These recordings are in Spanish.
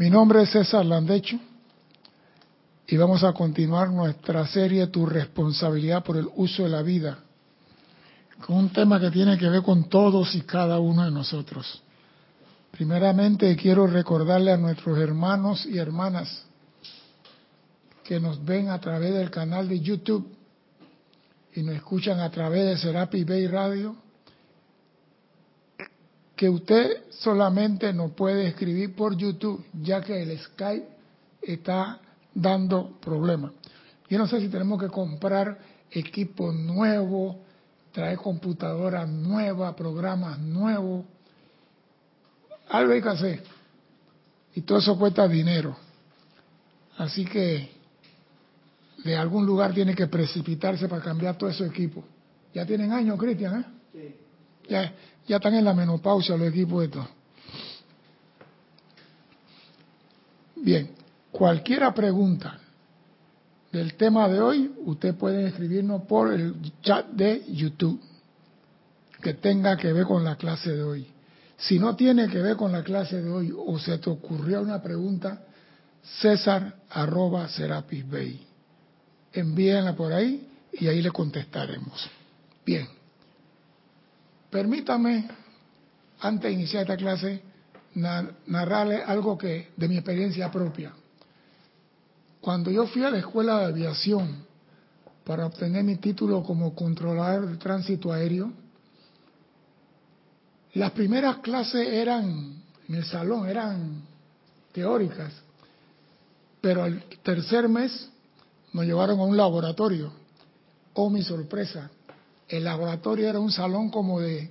Mi nombre es César Landecho y vamos a continuar nuestra serie Tu responsabilidad por el uso de la vida, con un tema que tiene que ver con todos y cada uno de nosotros. Primeramente quiero recordarle a nuestros hermanos y hermanas que nos ven a través del canal de YouTube y nos escuchan a través de Serapi Bay Radio, que usted solamente no puede escribir por YouTube, ya que el Skype está dando problemas. Yo no sé si tenemos que comprar equipo nuevo, traer computadoras nuevas, programas nuevos. Algo hay que hacer. Y todo eso cuesta dinero. Así que de algún lugar tiene que precipitarse para cambiar todo ese equipo. Ya tienen años, Cristian, ¿eh? Sí. Ya, ya están en la menopausia los equipos estos. Bien, cualquiera pregunta del tema de hoy, usted puede escribirnos por el chat de YouTube que tenga que ver con la clase de hoy. Si no tiene que ver con la clase de hoy o se te ocurrió una pregunta, César arroba Serapis Bay. Envíenla por ahí y ahí le contestaremos. Bien. Permítame, antes de iniciar esta clase, narrarle algo que de mi experiencia propia. Cuando yo fui a la escuela de aviación para obtener mi título como controlador de tránsito aéreo, las primeras clases eran en el salón, eran teóricas, pero al tercer mes nos llevaron a un laboratorio. Oh, mi sorpresa, el laboratorio era un salón como de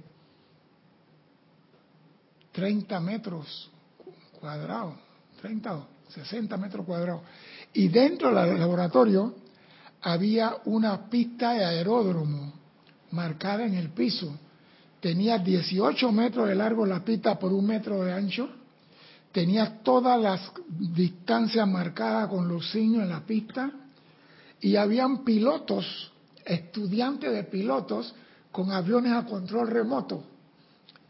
30 metros cuadrados, 30 o 60 metros cuadrados. Y dentro del laboratorio había una pista de aeródromo marcada en el piso. Tenía 18 metros de largo la pista por un metro de ancho. Tenía todas las distancias marcadas con los signos en la pista. Y habían pilotos, estudiantes de pilotos, con aviones a control remoto.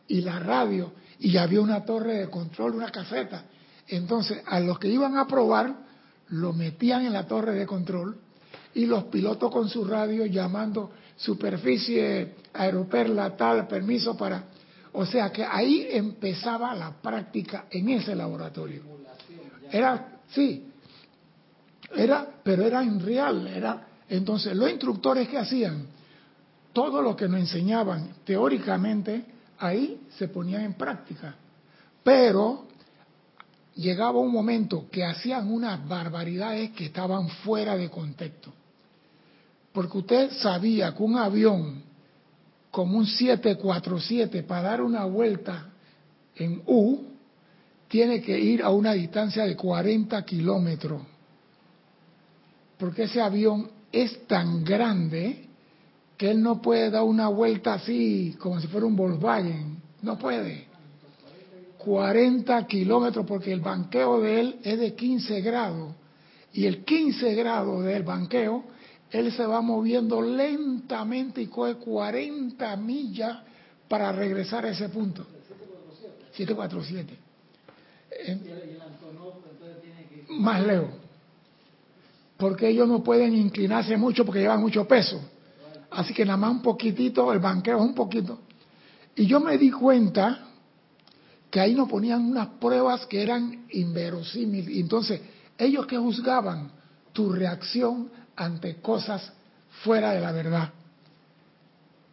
Y la radio. Y había una torre de control, una caseta. Entonces, a los que iban a probar, lo metían en la torre de control y los pilotos con su radio llamando superficie aeroperla tal, permiso para... O sea que ahí empezaba la práctica en ese laboratorio. Era, sí, era, pero era en real, era... Entonces, los instructores que hacían, todo lo que nos enseñaban teóricamente, ahí se ponían en práctica. Pero llegaba un momento que hacían unas barbaridades que estaban fuera de contexto. Porque usted sabía que un avión como un 747 para dar una vuelta en U tiene que ir a una distancia de 40 kilómetros. Porque ese avión es tan grande que él no puede dar una vuelta así como si fuera un Volkswagen. No puede. 40 kilómetros porque el banqueo de él es de 15 grados y el 15 grados del banqueo, él se va moviendo lentamente y coge 40 millas para regresar a ese punto. 747. Más lejos. Porque ellos no pueden inclinarse mucho porque llevan mucho peso. Así que nada más un poquitito, el banqueo es un poquito. Y yo me di cuenta que ahí nos ponían unas pruebas que eran inverosímiles. Entonces, ellos que juzgaban tu reacción ante cosas fuera de la verdad.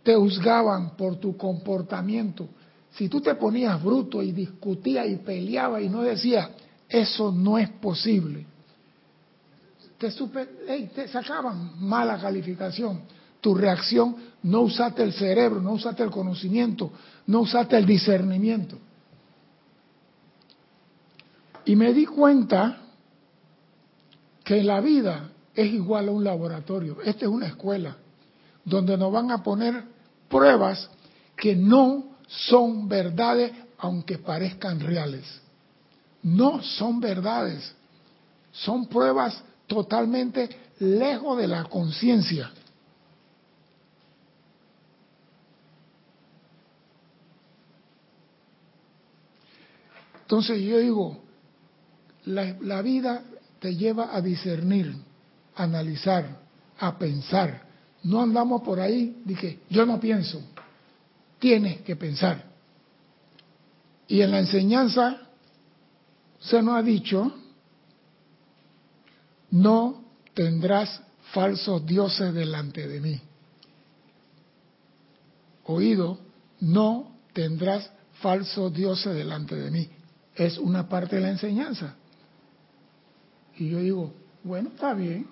Te juzgaban por tu comportamiento. Si tú te ponías bruto y discutías y peleabas y no decías, eso no es posible, te, te sacaban mala calificación. Tu reacción, no usaste el cerebro, no usaste el conocimiento, no usaste el discernimiento. Y me di cuenta que la vida es igual a un laboratorio. Esta es una escuela donde nos van a poner pruebas que no son verdades aunque parezcan reales. No son verdades. Son pruebas totalmente lejos de la conciencia. Entonces yo digo, la, vida te lleva a discernir, a analizar, a pensar. No andamos por ahí de que yo no pienso. Tienes que pensar. Y en la enseñanza se nos ha dicho, no tendrás falsos dioses delante de mí. Oído, no tendrás falsos dioses delante de mí. Es una parte de la enseñanza. Y yo digo, bueno, está bien,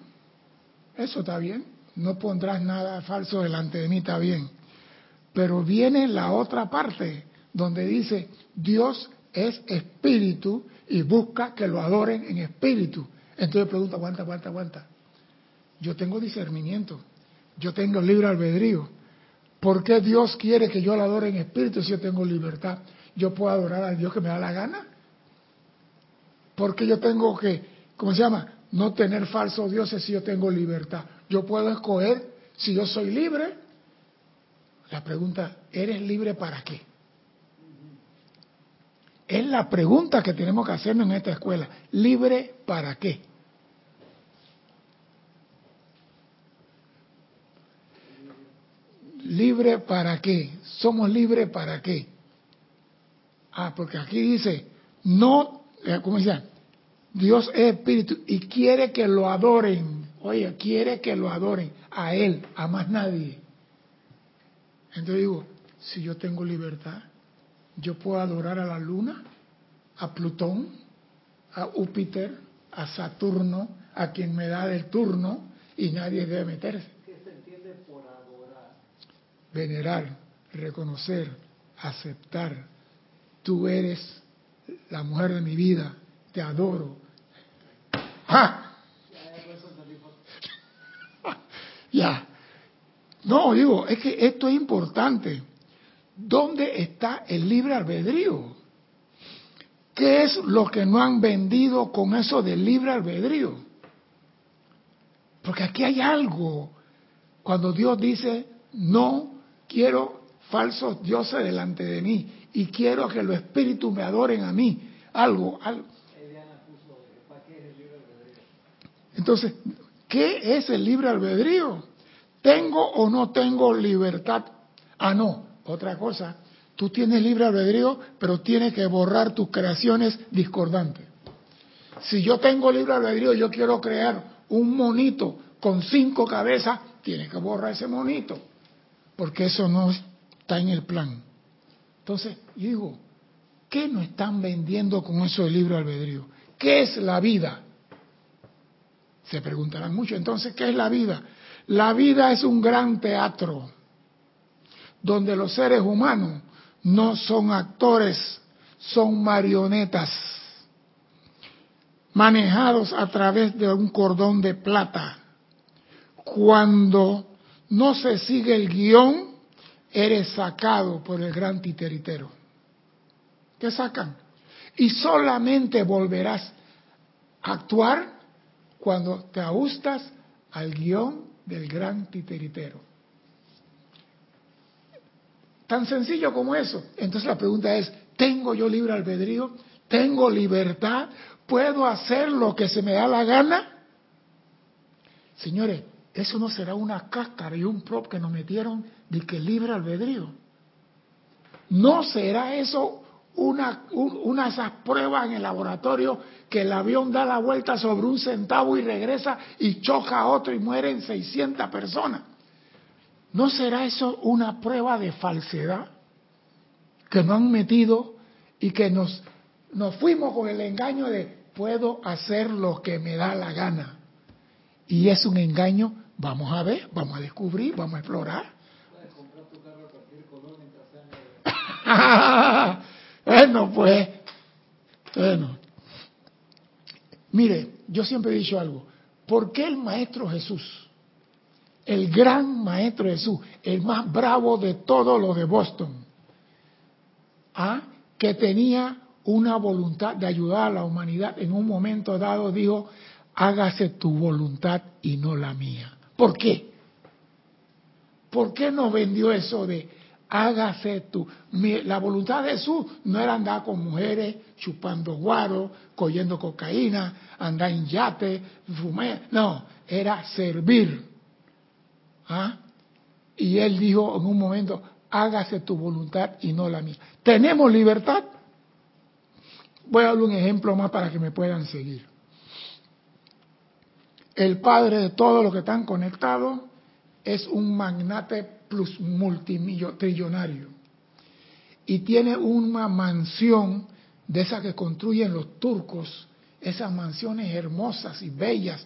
eso está bien, no pondrás nada falso delante de mí, está bien. Pero viene la otra parte, donde dice, Dios es espíritu y busca que lo adoren en espíritu. Entonces pregunta, aguanta, aguanta, aguanta. Yo tengo discernimiento, yo tengo libre albedrío. ¿Por qué Dios quiere que yo lo adore en espíritu si yo tengo libertad? Yo puedo adorar a Dios que me da la gana. ¿Por qué yo tengo que ¿cómo se llama? No tener falsos dioses si yo tengo libertad. Yo puedo escoger si yo soy libre. La pregunta, ¿eres libre para qué? Es la pregunta que tenemos que hacernos en esta escuela. ¿Libre para qué? ¿Libre para qué? ¿Somos libres para qué? Ah, porque aquí dice, no, eh, ¿cómo llama? Dios es espíritu y quiere que lo adoren. Oye, quiere que lo adoren a Él, a más nadie. Entonces digo, si yo tengo libertad, yo puedo adorar a la luna, a Plutón, a Júpiter, a Saturno, a quien me da el turno y nadie debe meterse. ¿Qué se entiende por adorar? Venerar, reconocer, aceptar. Tú eres la mujer de mi vida, te adoro, ¡Ah! Ya. No, digo, es que esto es importante. ¿Dónde está el libre albedrío? ¿Qué es lo que no han vendido con eso del libre albedrío? Porque aquí hay algo. Cuando Dios dice, no quiero falsos dioses delante de mí y quiero que los espíritus me adoren a mí. Algo, algo. Entonces, ¿qué es el libre albedrío? ¿Tengo o no tengo libertad? Ah, no, otra cosa. Tú tienes libre albedrío, pero tienes que borrar tus creaciones discordantes. Si yo tengo libre albedrío, yo quiero crear un monito con cinco cabezas, tienes que borrar ese monito, porque eso no está en el plan. Entonces, yo digo, ¿qué nos están vendiendo con eso del libre albedrío? ¿Qué es la vida? Se preguntarán mucho, entonces, ¿qué es la vida? La vida es un gran teatro donde los seres humanos no son actores, son marionetas manejados a través de un cordón de plata. Cuando no se sigue el guion, eres sacado por el gran titeritero. ¿Qué sacan? Y solamente volverás a actuar cuando te ajustas al guion del gran titeritero. Tan sencillo como eso. Entonces la pregunta es, ¿tengo yo libre albedrío? ¿Tengo libertad? ¿Puedo hacer lo que se me da la gana? Señores, eso no será una cáscara y un prop que nos metieron de que libre albedrío. ¿No será eso una, una de esas pruebas en el laboratorio que el avión da la vuelta sobre un centavo y regresa y choca a otro y mueren 600 personas. ¿No será eso una prueba de falsedad que nos han metido y que nos, nos fuimos con el engaño de puedo hacer lo que me da la gana? Y es un engaño, vamos a ver, vamos a descubrir, vamos a explorar. Bueno, pues, bueno. Mire, yo siempre he dicho algo. ¿Por qué el Maestro Jesús, el gran Maestro Jesús, el más bravo de todos los de Boston, ¿ah? que tenía una voluntad de ayudar a la humanidad, en un momento dado dijo, hágase tu voluntad y no la mía? ¿Por qué? ¿Por qué nos vendió eso de hágase tú. la voluntad de Jesús no era andar con mujeres, chupando guaro, cogiendo cocaína, andar en yate, fumar. No, era servir. ¿Ah? Y él dijo en un momento, hágase tu voluntad y no la mía. ¿Tenemos libertad? Voy a dar un ejemplo más para que me puedan seguir. El padre de todos los que están conectados es un magnate plus multimillonario y tiene una mansión de esas que construyen los turcos, esas mansiones hermosas y bellas,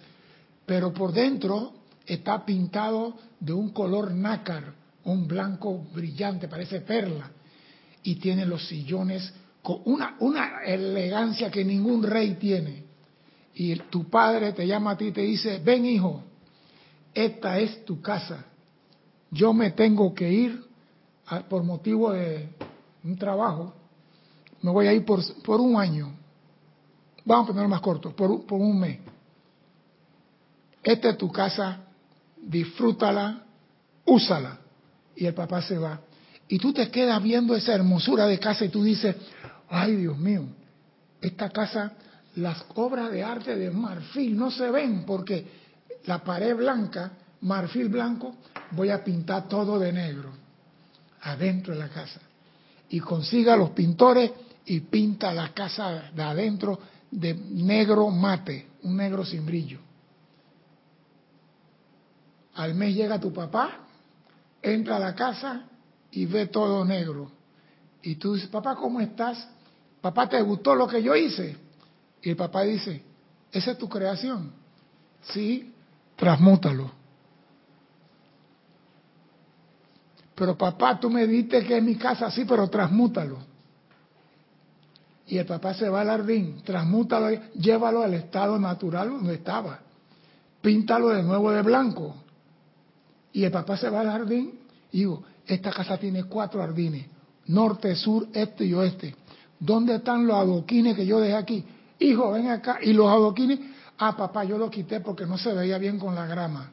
pero por dentro está pintado de un color nácar, un blanco brillante, parece perla, y tiene los sillones con una, una elegancia que ningún rey tiene. Y tu padre te llama a ti y te dice, ven hijo, esta es tu casa. Yo me tengo que ir por motivo de un trabajo. Me voy a ir por, por un año. Vamos a ponerlo más corto, por, por un mes. Esta es tu casa, disfrútala, úsala. Y el papá se va. Y tú te quedas viendo esa hermosura de casa y tú dices, ay Dios mío, esta casa, las obras de arte de marfil no se ven porque la pared blanca, marfil blanco, voy a pintar todo de negro adentro de la casa. Y consiga los pintores y pinta la casa de adentro de negro mate, un negro sin brillo. Al mes llega tu papá, entra a la casa y ve todo negro. Y tú dices, papá, ¿cómo estás? Papá, ¿te gustó lo que yo hice? Y el papá dice, ¿esa es tu creación? Sí, transmútalo. Pero papá, tú me diste que es mi casa así, pero transmútalo. Y el papá se va al jardín, transmútalo, llévalo al estado natural donde estaba. Píntalo de nuevo de blanco. Y el papá se va al jardín y digo, esta casa tiene cuatro jardines, norte, sur, este y oeste. ¿Dónde están los adoquines que yo dejé aquí? Hijo, ven acá. Y los adoquines, ah, papá, yo los quité porque no se veía bien con la grama.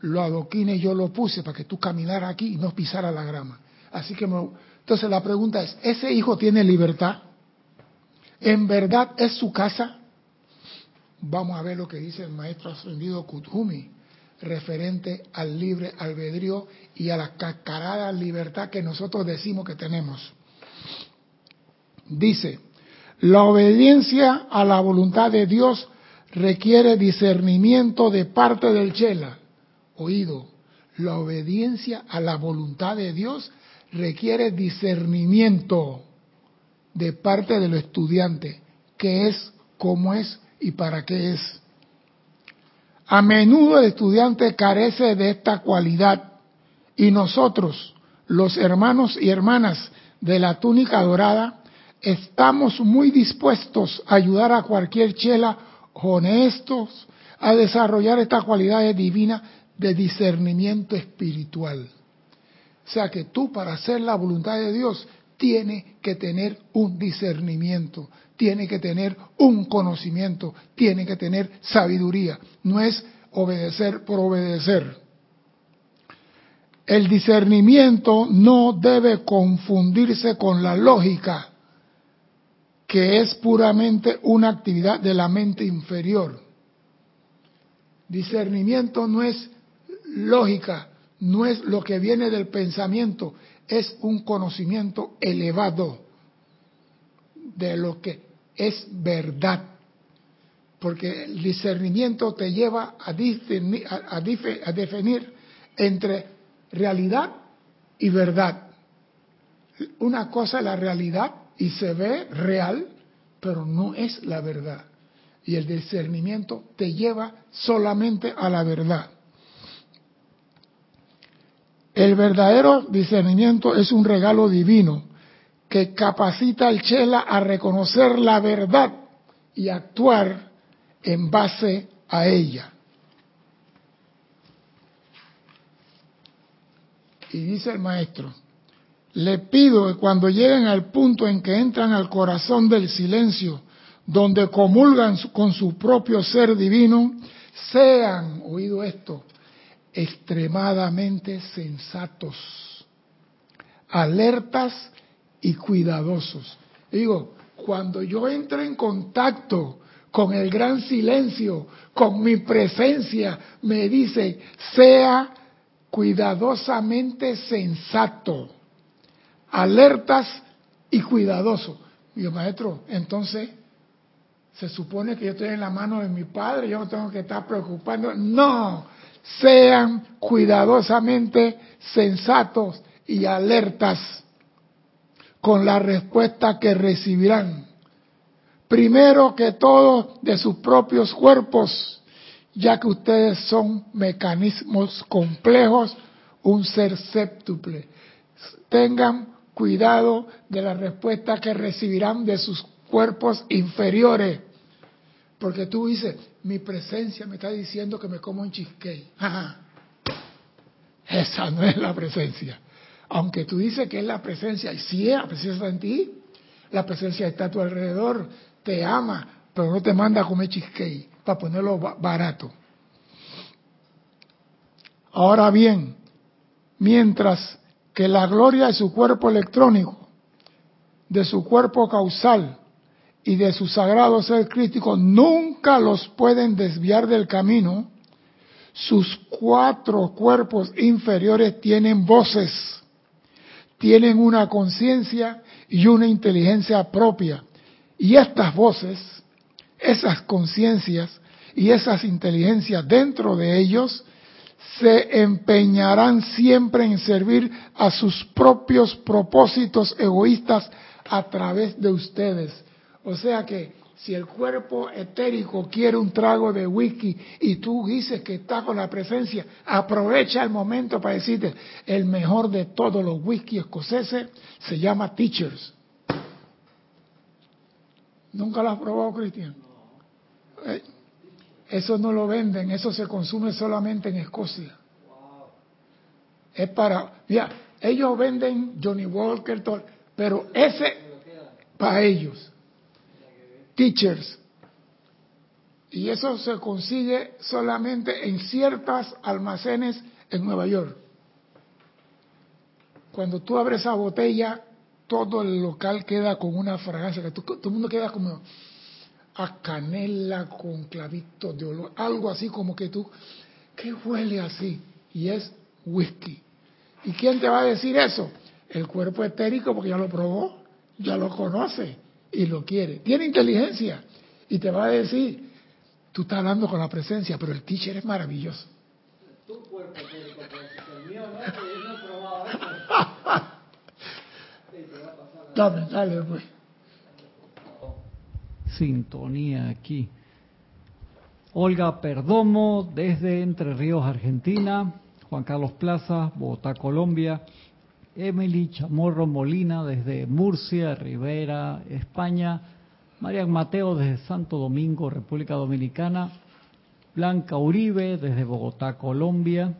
Los adoquines yo los puse para que tú caminaras aquí y no pisaras la grama. Así que, entonces la pregunta es, ¿ese hijo tiene libertad? ¿En verdad es su casa? Vamos a ver lo que dice el maestro ascendido Kuthumi referente al libre albedrío y a la cascarada libertad que nosotros decimos que tenemos. Dice, la obediencia a la voluntad de Dios requiere discernimiento de parte del Chela. Oído, la obediencia a la voluntad de Dios requiere discernimiento de parte del estudiante, qué es, cómo es y para qué es. A menudo el estudiante carece de esta cualidad y nosotros, los hermanos y hermanas de la túnica dorada, estamos muy dispuestos a ayudar a cualquier chela honestos a desarrollar esta cualidad divina de discernimiento espiritual. O sea que tú para hacer la voluntad de Dios tienes que tener un discernimiento, tienes que tener un conocimiento, tienes que tener sabiduría. No es obedecer por obedecer. El discernimiento no debe confundirse con la lógica que es puramente una actividad de la mente inferior. Discernimiento no es lógica, no es lo que viene del pensamiento, es un conocimiento elevado de lo que es verdad. Porque el discernimiento te lleva a, a definir entre realidad y verdad. Una cosa es la realidad y se ve real, pero no es la verdad. Y el discernimiento te lleva solamente a la verdad. El verdadero discernimiento es un regalo divino que capacita al Chela a reconocer la verdad y actuar en base a ella. Y dice el maestro, le pido que cuando lleguen al punto en que entran al corazón del silencio, donde comulgan con su propio ser divino, sean, oído esto, extremadamente sensatos, alertas y cuidadosos. Digo, cuando yo entro en contacto con el gran silencio, con mi presencia, me dice, sea cuidadosamente sensato, alertas y cuidadoso. Digo, maestro, entonces se supone que yo estoy en la mano de mi padre, yo no tengo que estar preocupando. No, sean cuidadosamente sensatos y alertas con la respuesta que recibirán. Primero que todo de sus propios cuerpos, ya que ustedes son mecanismos complejos, un ser séptuple. Tengan cuidado de la respuesta que recibirán de sus cuerpos inferiores. Porque tú dices, mi presencia me está diciendo que me como un cheesecake. Esa no es la presencia. Aunque tú dices que es la presencia, y sí es la presencia en ti, la presencia está a tu alrededor, te ama, pero no te manda a comer cheesecake, para ponerlo barato. Ahora bien, mientras que la gloria de su cuerpo electrónico, de su cuerpo causal y de su sagrado ser crítico nunca los pueden desviar del camino, sus cuatro cuerpos inferiores tienen voces, tienen una conciencia y una inteligencia propia. Y estas voces, esas conciencias y esas inteligencias dentro de ellos se empeñarán siempre en servir a sus propios propósitos egoístas a través de ustedes. O sea que si el cuerpo etérico quiere un trago de whisky y tú dices que está con la presencia, aprovecha el momento para decirte, el mejor de todos los whisky escoceses se llama Teachers. ¿Nunca lo has probado, Cristian? Eh, eso no lo venden, eso se consume solamente en Escocia. Es para, ellos venden Johnny Walker, pero ese para ellos teachers. Y eso se consigue solamente en ciertas almacenes en Nueva York. Cuando tú abres esa botella, todo el local queda con una fragancia, que todo el mundo queda como a canela con clavitos de olor, algo así como que tú, ¿qué huele así? Y es whisky. ¿Y quién te va a decir eso? El cuerpo etérico, porque ya lo probó, ya lo conoce y lo quiere. Tiene inteligencia y te va a decir, tú estás hablando con la presencia, pero el teacher es maravilloso. Tu cuerpo el mío no, que yo no he probado Dame, dale, pues. Sintonía aquí. Olga Perdomo, desde Entre Ríos, Argentina. Juan Carlos Plaza, Bogotá, Colombia. Emily Chamorro Molina desde Murcia, Rivera, España, Marian Mateo desde Santo Domingo, República Dominicana, Blanca Uribe desde Bogotá, Colombia,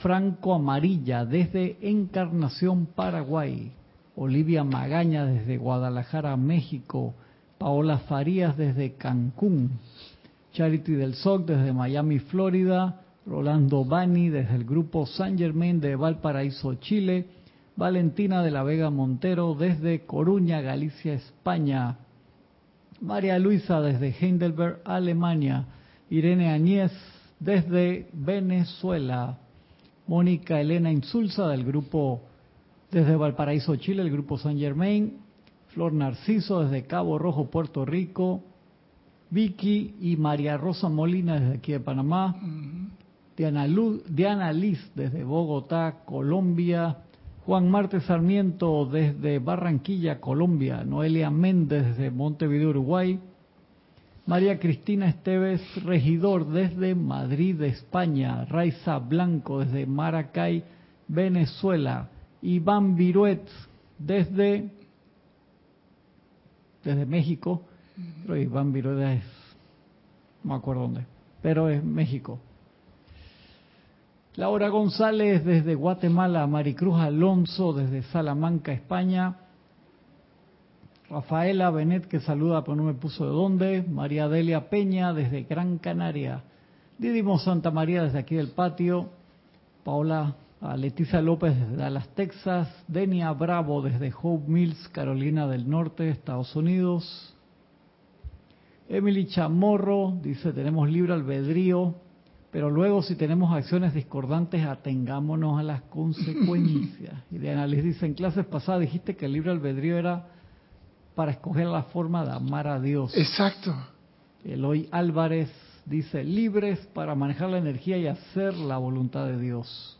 Franco Amarilla desde Encarnación, Paraguay, Olivia Magaña desde Guadalajara, México, Paola Farías desde Cancún, Charity del SOC desde Miami, Florida, Rolando Bani desde el grupo San Germain de Valparaíso, Chile, Valentina de la Vega Montero desde Coruña, Galicia, España, María Luisa desde Heidelberg, Alemania, Irene Añez desde Venezuela, Mónica Elena Insulza del grupo desde Valparaíso, Chile, el grupo San Germain, Flor Narciso desde Cabo Rojo, Puerto Rico, Vicky y María Rosa Molina desde aquí de Panamá, Diana, Liz desde Bogotá, Colombia, Juan Marte Sarmiento desde Barranquilla, Colombia, Noelia Méndez desde Montevideo, Uruguay, María Cristina Esteves, regidor desde Madrid, España, Raiza Blanco desde Maracay, Venezuela, Iván Viruet desde, desde México, pero Iván Viruet es, no me acuerdo dónde, pero es México. Laura González desde Guatemala, Maricruz Alonso desde Salamanca, España. Rafaela Benet que saluda pero no me puso de dónde. María Delia Peña desde Gran Canaria. Didimo Santa María desde aquí del patio. Paola a Leticia López desde Dallas, Texas, Denia Bravo desde Hope Mills, Carolina del Norte, Estados Unidos. Emily Chamorro dice, tenemos libre albedrío, pero luego si tenemos acciones discordantes, atengámonos a las consecuencias. Y de análisis dice, en clases pasadas dijiste que el libre albedrío era para escoger la forma de amar a Dios. Exacto. Eloy Álvarez dice, libres para manejar la energía y hacer la voluntad de Dios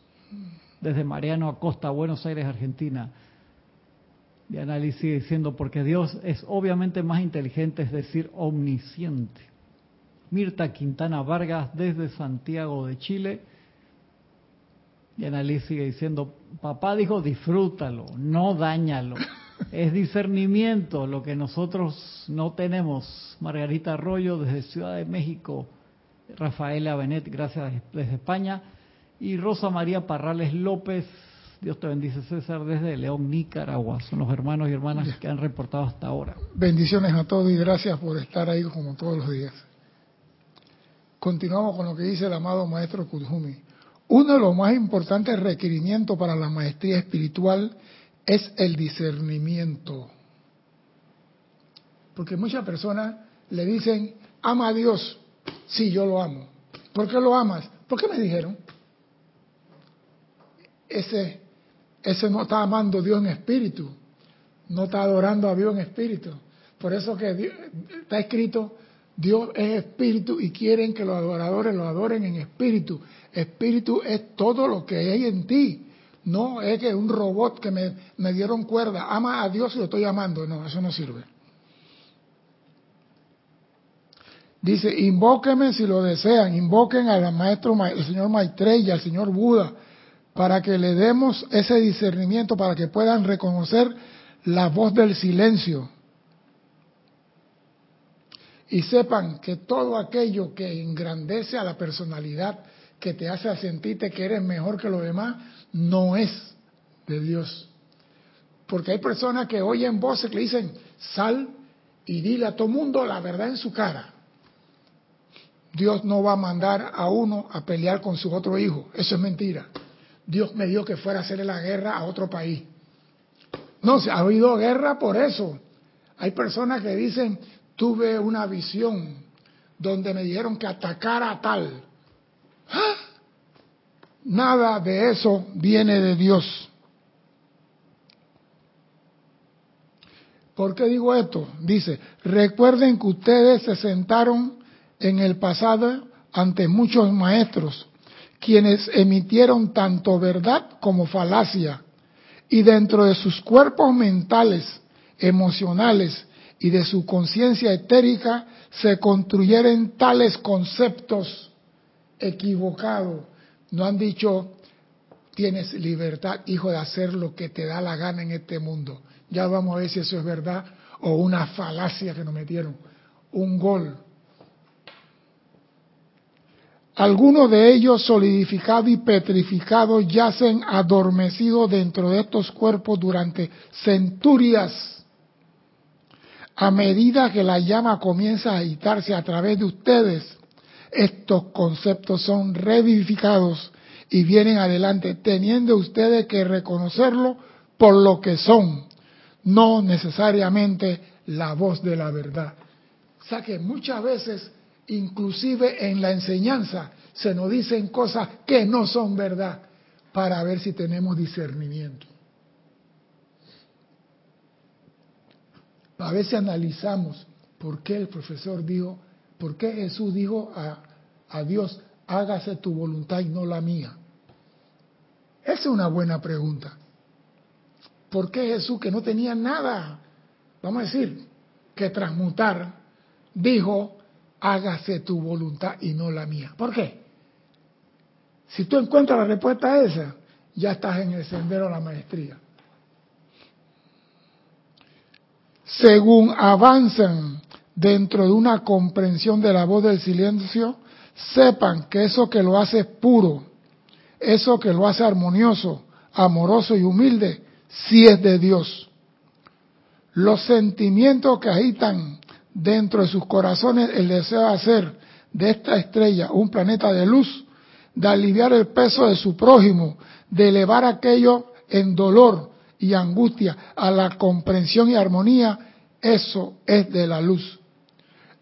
desde Mariano Acosta, Buenos Aires, Argentina. Y análisis sigue diciendo, porque Dios es obviamente más inteligente, es decir, omnisciente. Mirta Quintana Vargas desde Santiago de Chile. Y análisis sigue diciendo, papá dijo, disfrútalo, no dañalo. Es discernimiento lo que nosotros no tenemos. Margarita Arroyo desde Ciudad de México. Rafaela Benet, gracias desde España. Y Rosa María Parrales López, Dios te bendice César, desde León, Nicaragua. Son los hermanos y hermanas que han reportado hasta ahora. Bendiciones a todos y gracias por estar ahí como todos los días. Continuamos con lo que dice el amado maestro Kudjumi. Uno de los más importantes requerimientos para la maestría espiritual es el discernimiento. Porque muchas personas le dicen, ama a Dios. Sí, yo lo amo. ¿Por qué lo amas? ¿Por qué me dijeron? ese, ese no está amando a Dios en espíritu, no está adorando a Dios en espíritu. Por eso que está escrito, Dios es espíritu y quieren que los adoradores lo adoren en espíritu. Espíritu es todo lo que hay en ti. No es que un robot que me, dieron cuerda, ama a Dios y lo estoy amando. No, eso no sirve. Dice, invóquenme si lo desean, invoquen al maestro, el señor Maitreya, al señor Buda, para que le demos ese discernimiento, para que puedan reconocer la voz del silencio. Y sepan que todo aquello que engrandece a la personalidad, que te hace sentirte que eres mejor que los demás, no es de Dios. Porque hay personas que oyen voces que dicen, sal y dile a todo mundo la verdad en su cara. Dios no va a mandar a uno a pelear con su otro hijo. Eso es mentira. Dios me dio que fuera a hacerle la guerra a otro país. No, se ha habido guerra por eso. Hay personas que dicen, tuve una visión donde me dijeron que atacara a tal. ¡Ah! Nada de eso viene de Dios. ¿Por qué digo esto? Dice, recuerden que ustedes se sentaron en el pasado ante muchos maestros quienes emitieron tanto verdad como falacia, y dentro de sus cuerpos mentales, emocionales y de su conciencia etérica se construyeron tales conceptos equivocados. No han dicho, tienes libertad, hijo, de hacer lo que te da la gana en este mundo. Ya vamos a ver si eso es verdad o una falacia que nos metieron. Un gol algunos de ellos solidificados y petrificados yacen adormecidos dentro de estos cuerpos durante centurias. A medida que la llama comienza a agitarse a través de ustedes, estos conceptos son revivificados y vienen adelante, teniendo ustedes que reconocerlo por lo que son, no necesariamente la voz de la verdad. O sea que muchas veces inclusive en la enseñanza se nos dicen cosas que no son verdad para ver si tenemos discernimiento. A veces analizamos por qué el profesor dijo, por qué Jesús dijo a, a Dios, hágase tu voluntad y no la mía. Esa es una buena pregunta. ¿Por qué Jesús, que no tenía nada, vamos a decir, que transmutar, dijo, hágase tu voluntad y no la mía. ¿Por qué? Si tú encuentras la respuesta a esa, ya estás en el sendero de la maestría. Según avanzan dentro de una comprensión de la voz del silencio, sepan que eso que lo hace puro, eso que lo hace armonioso, amoroso y humilde, sí es de Dios. Los sentimientos que agitan dentro de sus corazones el deseo de hacer de esta estrella un planeta de luz, de aliviar el peso de su prójimo, de elevar aquello en dolor y angustia a la comprensión y armonía, eso es de la luz.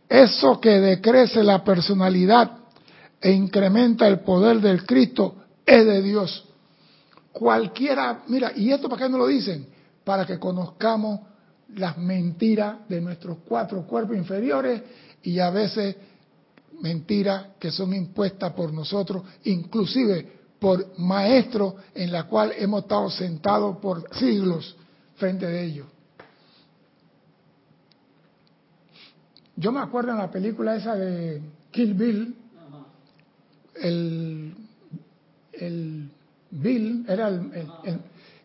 Eso que decrece la personalidad e incrementa el poder del Cristo es de Dios. Cualquiera, mira, ¿y esto para qué no lo dicen? Para que conozcamos las mentiras de nuestros cuatro cuerpos inferiores y a veces mentiras que son impuestas por nosotros, inclusive por maestros en la cual hemos estado sentados por siglos frente de ellos. Yo me acuerdo en la película esa de Kill Bill, el, el Bill era el,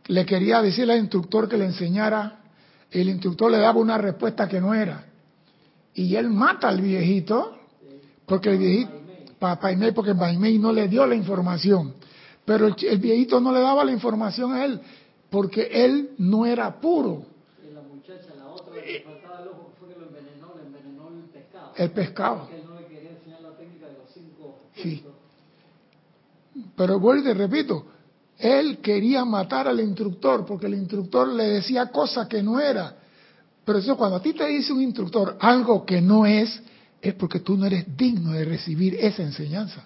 le quería decirle al instructor que le enseñara, el instructor le daba una respuesta que no era. Y él mata al viejito, porque el viejito, para porque Baimei no le dio la información. Pero el, el, viejito no le daba la información a él, porque él no era puro. Y la muchacha, la otra, que faltaba el ojo, fue que lo envenenó, le envenenó el pescado. El pescado. Porque él no le quería enseñar la técnica de los cinco Sí. Pero vuelvo y repito, él quería matar al instructor porque el instructor le decía cosas que no era. Pero eso cuando a ti te dice un instructor algo que no es, es porque tú no eres digno de recibir esa enseñanza.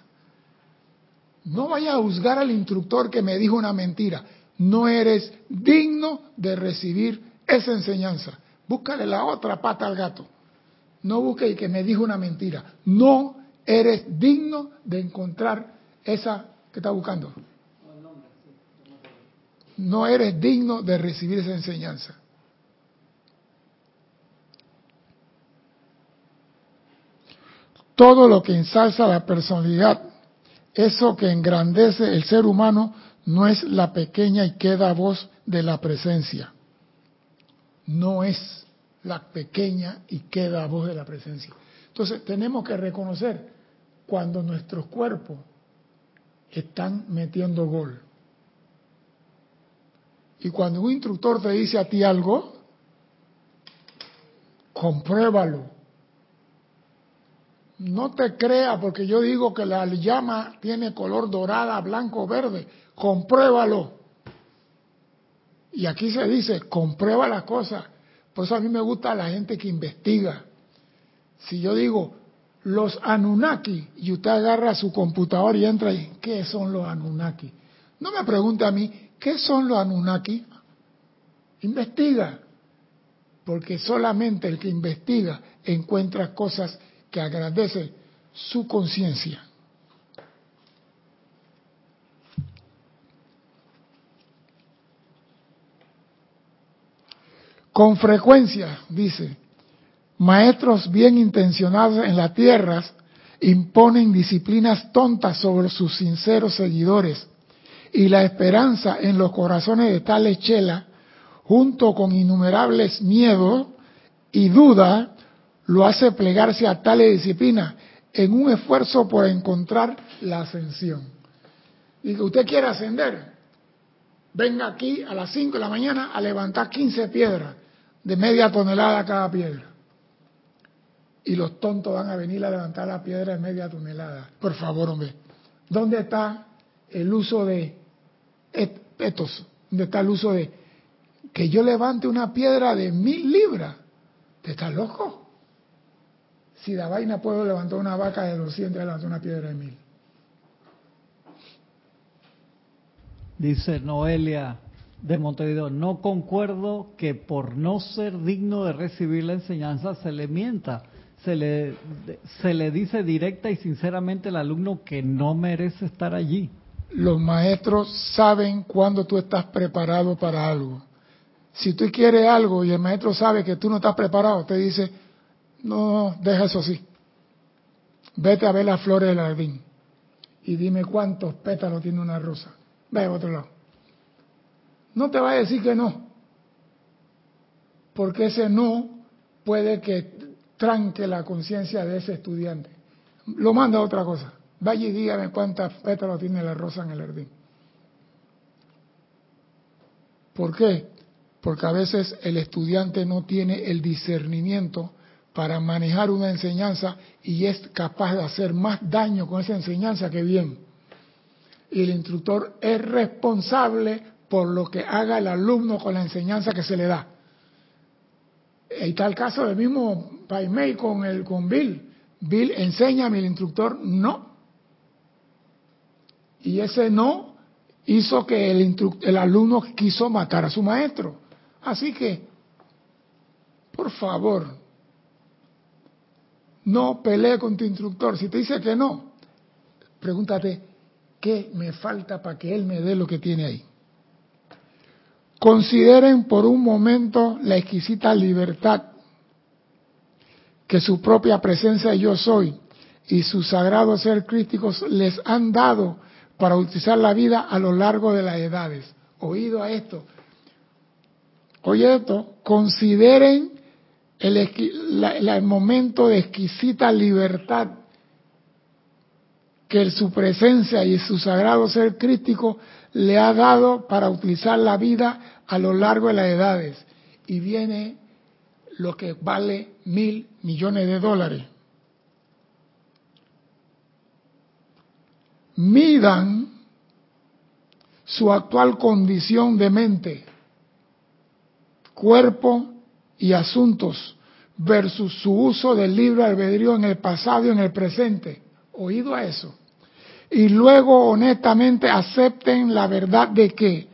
No vayas a juzgar al instructor que me dijo una mentira. No eres digno de recibir esa enseñanza. Búscale la otra pata al gato. No busque el que me dijo una mentira. No eres digno de encontrar esa que está buscando. No eres digno de recibir esa enseñanza. Todo lo que ensalza la personalidad, eso que engrandece el ser humano, no es la pequeña y queda voz de la presencia. No es la pequeña y queda voz de la presencia. Entonces tenemos que reconocer cuando nuestros cuerpos están metiendo gol. Y cuando un instructor te dice a ti algo, compruébalo. No te creas porque yo digo que la llama tiene color dorada, blanco, verde. Compruébalo. Y aquí se dice, comprueba las cosas. Por eso a mí me gusta la gente que investiga. Si yo digo, los Anunnaki, y usted agarra su computador y entra ahí, ¿qué son los Anunnaki? No me pregunte a mí, ¿qué son los Anunnaki? Investiga. Porque solamente el que investiga encuentra cosas que agradece su conciencia. Con frecuencia, dice, maestros bien intencionados en las tierras imponen disciplinas tontas sobre sus sinceros seguidores y la esperanza en los corazones de tales chelas, junto con innumerables miedos y dudas, lo hace plegarse a tales disciplinas en un esfuerzo por encontrar la ascensión. Y que usted quiere ascender, venga aquí a las 5 de la mañana a levantar 15 piedras de media tonelada cada piedra. Y los tontos van a venir a levantar la piedra de media tonelada. Por favor, hombre. ¿Dónde está el uso de estos? ¿Dónde está el uso de que yo levante una piedra de mil libras? ¿Te estás loco? Si la vaina puedo levantar una vaca de 200 y levantar una piedra de mil. Dice Noelia de Montevideo, no concuerdo que por no ser digno de recibir la enseñanza se le mienta. Se le, se le dice directa y sinceramente al alumno que no merece estar allí. Los maestros saben cuando tú estás preparado para algo. Si tú quieres algo y el maestro sabe que tú no estás preparado, te dice, no, deja eso así. Vete a ver las flores del jardín y dime cuántos pétalos tiene una rosa. Ve a otro lado. No te va a decir que no, porque ese no puede que tranque la conciencia de ese estudiante. Lo manda a otra cosa. Vaya y dígame cuántas pétalos tiene la rosa en el jardín. ¿Por qué? Porque a veces el estudiante no tiene el discernimiento para manejar una enseñanza y es capaz de hacer más daño con esa enseñanza que bien. y el instructor es responsable por lo que haga el alumno con la enseñanza que se le da. Está el caso del mismo Paimei con, el, con Bill. Bill enseña, el instructor no. Y ese no hizo que el, el alumno quiso matar a su maestro. Así que, por favor, no pelee con tu instructor. Si te dice que no, pregúntate, ¿qué me falta para que él me dé lo que tiene ahí? Consideren por un momento la exquisita libertad que su propia presencia yo soy y su sagrado ser críticos les han dado para utilizar la vida a lo largo de las edades. Oído a esto. Oye esto, consideren el, el momento de exquisita libertad que su presencia y su sagrado ser crítico le ha dado para utilizar la vida a lo largo de las edades. Y viene lo que vale mil millones de dólares. Midan su actual condición de mente, cuerpo y asuntos versus su uso del libre albedrío en el pasado y en el presente. Oído a eso y luego honestamente acepten la verdad de que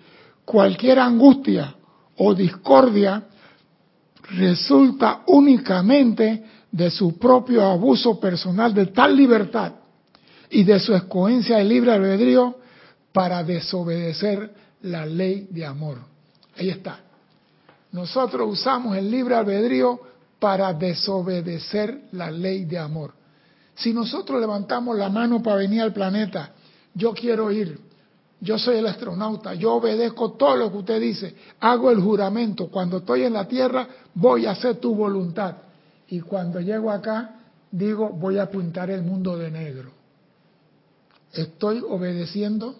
cualquier angustia o discordia resulta únicamente de su propio abuso personal de tal libertad y de su escogencia de libre albedrío para desobedecer la ley de amor. Ahí está. Nosotros usamos el libre albedrío para desobedecer la ley de amor. Si nosotros levantamos la mano para venir al planeta, yo quiero ir, yo soy el astronauta, yo obedezco todo lo que usted dice, hago el juramento, cuando estoy en la Tierra voy a hacer tu voluntad. Y cuando llego acá, digo, voy a pintar el mundo de negro. Estoy obedeciendo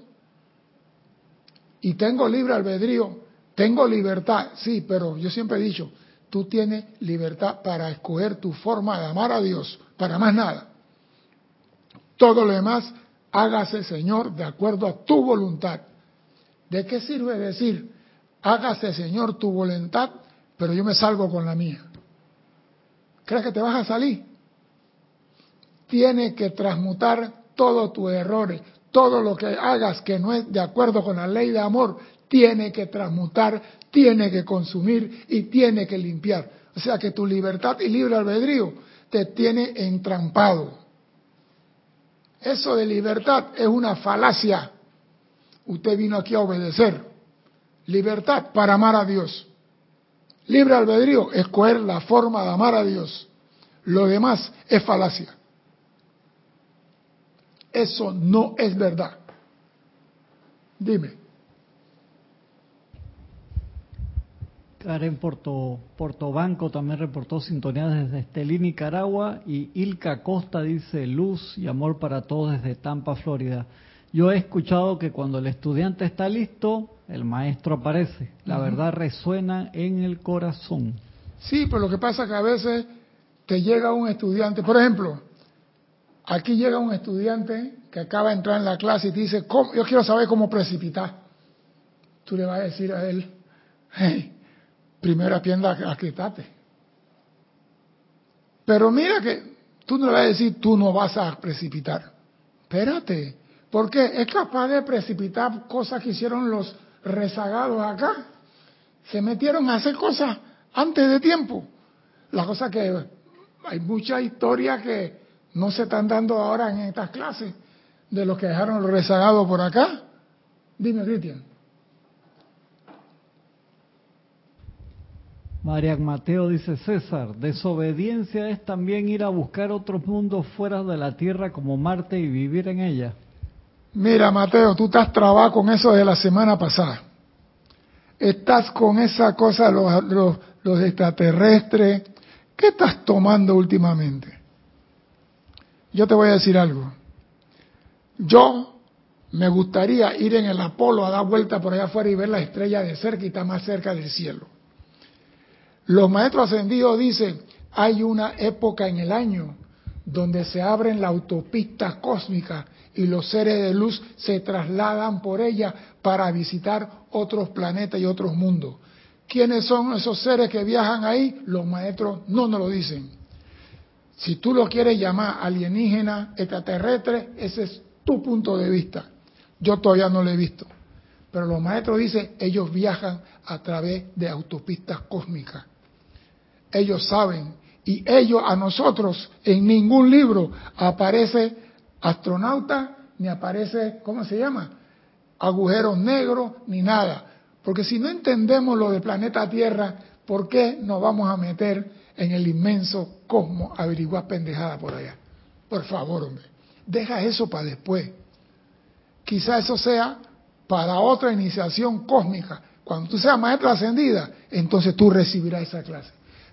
y tengo libre albedrío, tengo libertad, sí, pero yo siempre he dicho, tú tienes libertad para escoger tu forma de amar a Dios, para más nada. Todo lo demás, hágase, Señor, de acuerdo a tu voluntad. ¿De qué sirve decir, hágase, Señor, tu voluntad, pero yo me salgo con la mía? ¿Crees que te vas a salir? Tiene que transmutar todos tus errores, todo lo que hagas que no es de acuerdo con la ley de amor, tiene que transmutar, tiene que consumir y tiene que limpiar. O sea que tu libertad y libre albedrío te tiene entrampado. Eso de libertad es una falacia. Usted vino aquí a obedecer. Libertad para amar a Dios. Libre albedrío, escoger la forma de amar a Dios. Lo demás es falacia. Eso no es verdad. Dime. Karen Porto, Portobanco también reportó sintonía desde Estelí, Nicaragua, y Ilka Costa dice luz y amor para todos desde Tampa, Florida. Yo he escuchado que cuando el estudiante está listo, el maestro aparece. La verdad resuena en el corazón. Sí, pero lo que pasa es que a veces te llega un estudiante, por ejemplo, aquí llega un estudiante que acaba de entrar en la clase y te dice, yo quiero saber cómo precipitar. Tú le vas a decir a él, hey, primero atienda a. Pero mira que tú no le vas a decir, tú no vas a precipitar. Espérate, porque es capaz de precipitar cosas que hicieron los rezagados acá. Se metieron a hacer cosas antes de tiempo. La cosa que hay muchas historias que no se están dando ahora en estas clases de los que dejaron los rezagados por acá. Dime, Cristian. María Mateo dice César, desobediencia es también ir a buscar otros mundos fuera de la Tierra como Marte y vivir en ella. Mira Mateo, tú estás trabado con eso de la semana pasada. Estás con esa cosa, los, los, los extraterrestres. ¿Qué estás tomando últimamente? Yo te voy a decir algo. Yo me gustaría ir en el Apolo a dar vuelta por allá afuera y ver la estrella de cerca y estar más cerca del cielo. Los maestros ascendidos dicen, hay una época en el año donde se abren la autopista cósmica y los seres de luz se trasladan por ella para visitar otros planetas y otros mundos. ¿Quiénes son esos seres que viajan ahí? Los maestros no nos lo dicen. Si tú lo quieres llamar alienígena, extraterrestre, ese es tu punto de vista. Yo todavía no lo he visto. Pero los maestros dicen, ellos viajan a través de autopistas cósmicas. Ellos saben. Y ellos, a nosotros, en ningún libro aparece astronauta, ni aparece, ¿cómo se llama? Agujeros negros, ni nada. Porque si no entendemos lo del planeta Tierra, ¿por qué nos vamos a meter en el inmenso cosmos a averiguar pendejada por allá? Por favor, hombre. Deja eso para después. Quizá eso sea para otra iniciación cósmica. Cuando tú seas maestra ascendida, entonces tú recibirás esa clase.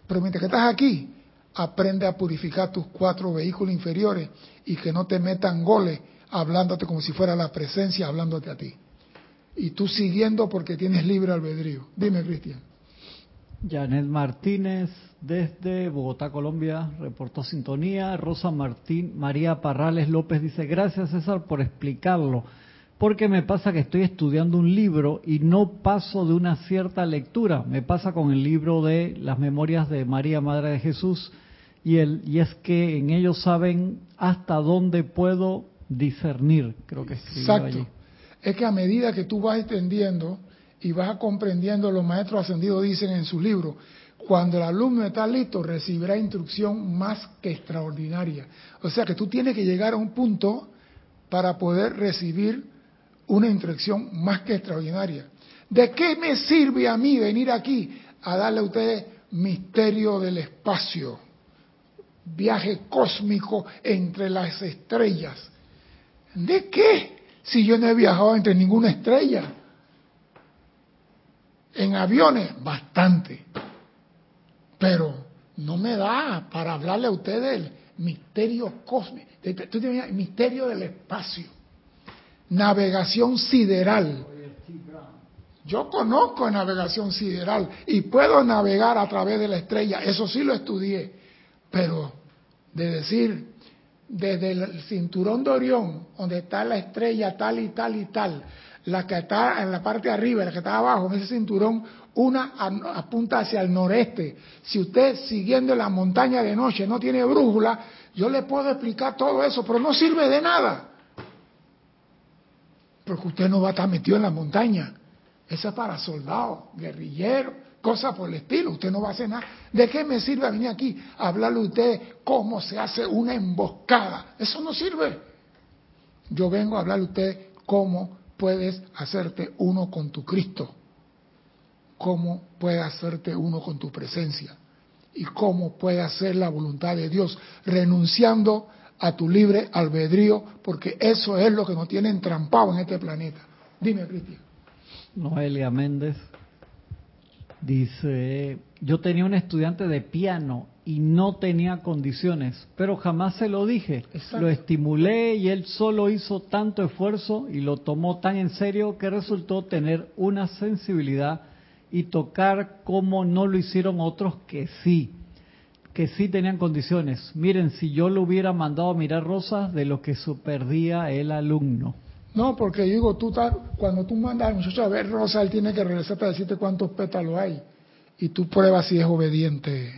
Pero mientras que estás aquí, aprende a purificar tus cuatro vehículos inferiores y que no te metan goles hablándote como si fuera la presencia hablándote a ti. Y tú siguiendo porque tienes libre albedrío. Dime, Cristian. Janet Martínez desde Bogotá, Colombia, reportó sintonía. Rosa Martín, María Parrales López dice, gracias César por explicarlo, porque me pasa que estoy estudiando un libro y no paso de una cierta lectura. Me pasa con el libro de las memorias de María, Madre de Jesús, y, el, y es que en ellos saben hasta dónde puedo discernir, creo que escribió Exacto. Es que a medida que tú vas entendiendo y vas comprendiendo, los maestros ascendidos dicen en sus libros, cuando el alumno está listo, recibirá instrucción más que extraordinaria. O sea que tú tienes que llegar a un punto para poder recibir una instrucción más que extraordinaria. ¿De qué me sirve a mí venir aquí a darle a ustedes misterio del espacio? Viaje cósmico entre las estrellas. ¿De qué? Si yo no he viajado entre ninguna estrella. En aviones, bastante. Pero no me da para hablarle a ustedes del misterio cósmico, misterio del espacio, navegación sideral. Yo conozco navegación sideral y puedo navegar a través de la estrella, eso sí lo estudié, pero de decir desde el cinturón de Orión, donde está la estrella tal y tal y tal, la que está en la parte de arriba la que está abajo, en ese cinturón, una apunta hacia el noreste. Si usted siguiendo la montaña de noche no tiene brújula, yo le puedo explicar todo eso, pero no sirve de nada. Porque usted no va a estar metido en la montaña. Eso es para soldados, guerrilleros, cosas por el estilo. Usted no va a hacer nada. ¿De qué me sirve venir aquí a hablarle a usted cómo se hace una emboscada? Eso no sirve. Yo vengo a hablarle a usted cómo puedes hacerte uno con tu Cristo, cómo puedes hacerte uno con tu presencia y cómo puedes hacer la voluntad de Dios renunciando a tu libre albedrío, porque eso es lo que nos tiene entrampado en este planeta. Dime, Cristian. Noelia Méndez dice, yo tenía un estudiante de piano y no tenía condiciones, pero jamás se lo dije. Exacto. Lo estimulé y él solo hizo tanto esfuerzo y lo tomó tan en serio que resultó tener una sensibilidad y tocar como no lo hicieron otros que sí, que sí tenían condiciones. Miren, si yo lo hubiera mandado a mirar rosas, de lo que se perdía el alumno. No, porque digo, tú estás, cuando tú mandas al muchacho a ver rosa, él tiene que regresar para decirte cuántos pétalos hay. Y tú pruebas si es obediente.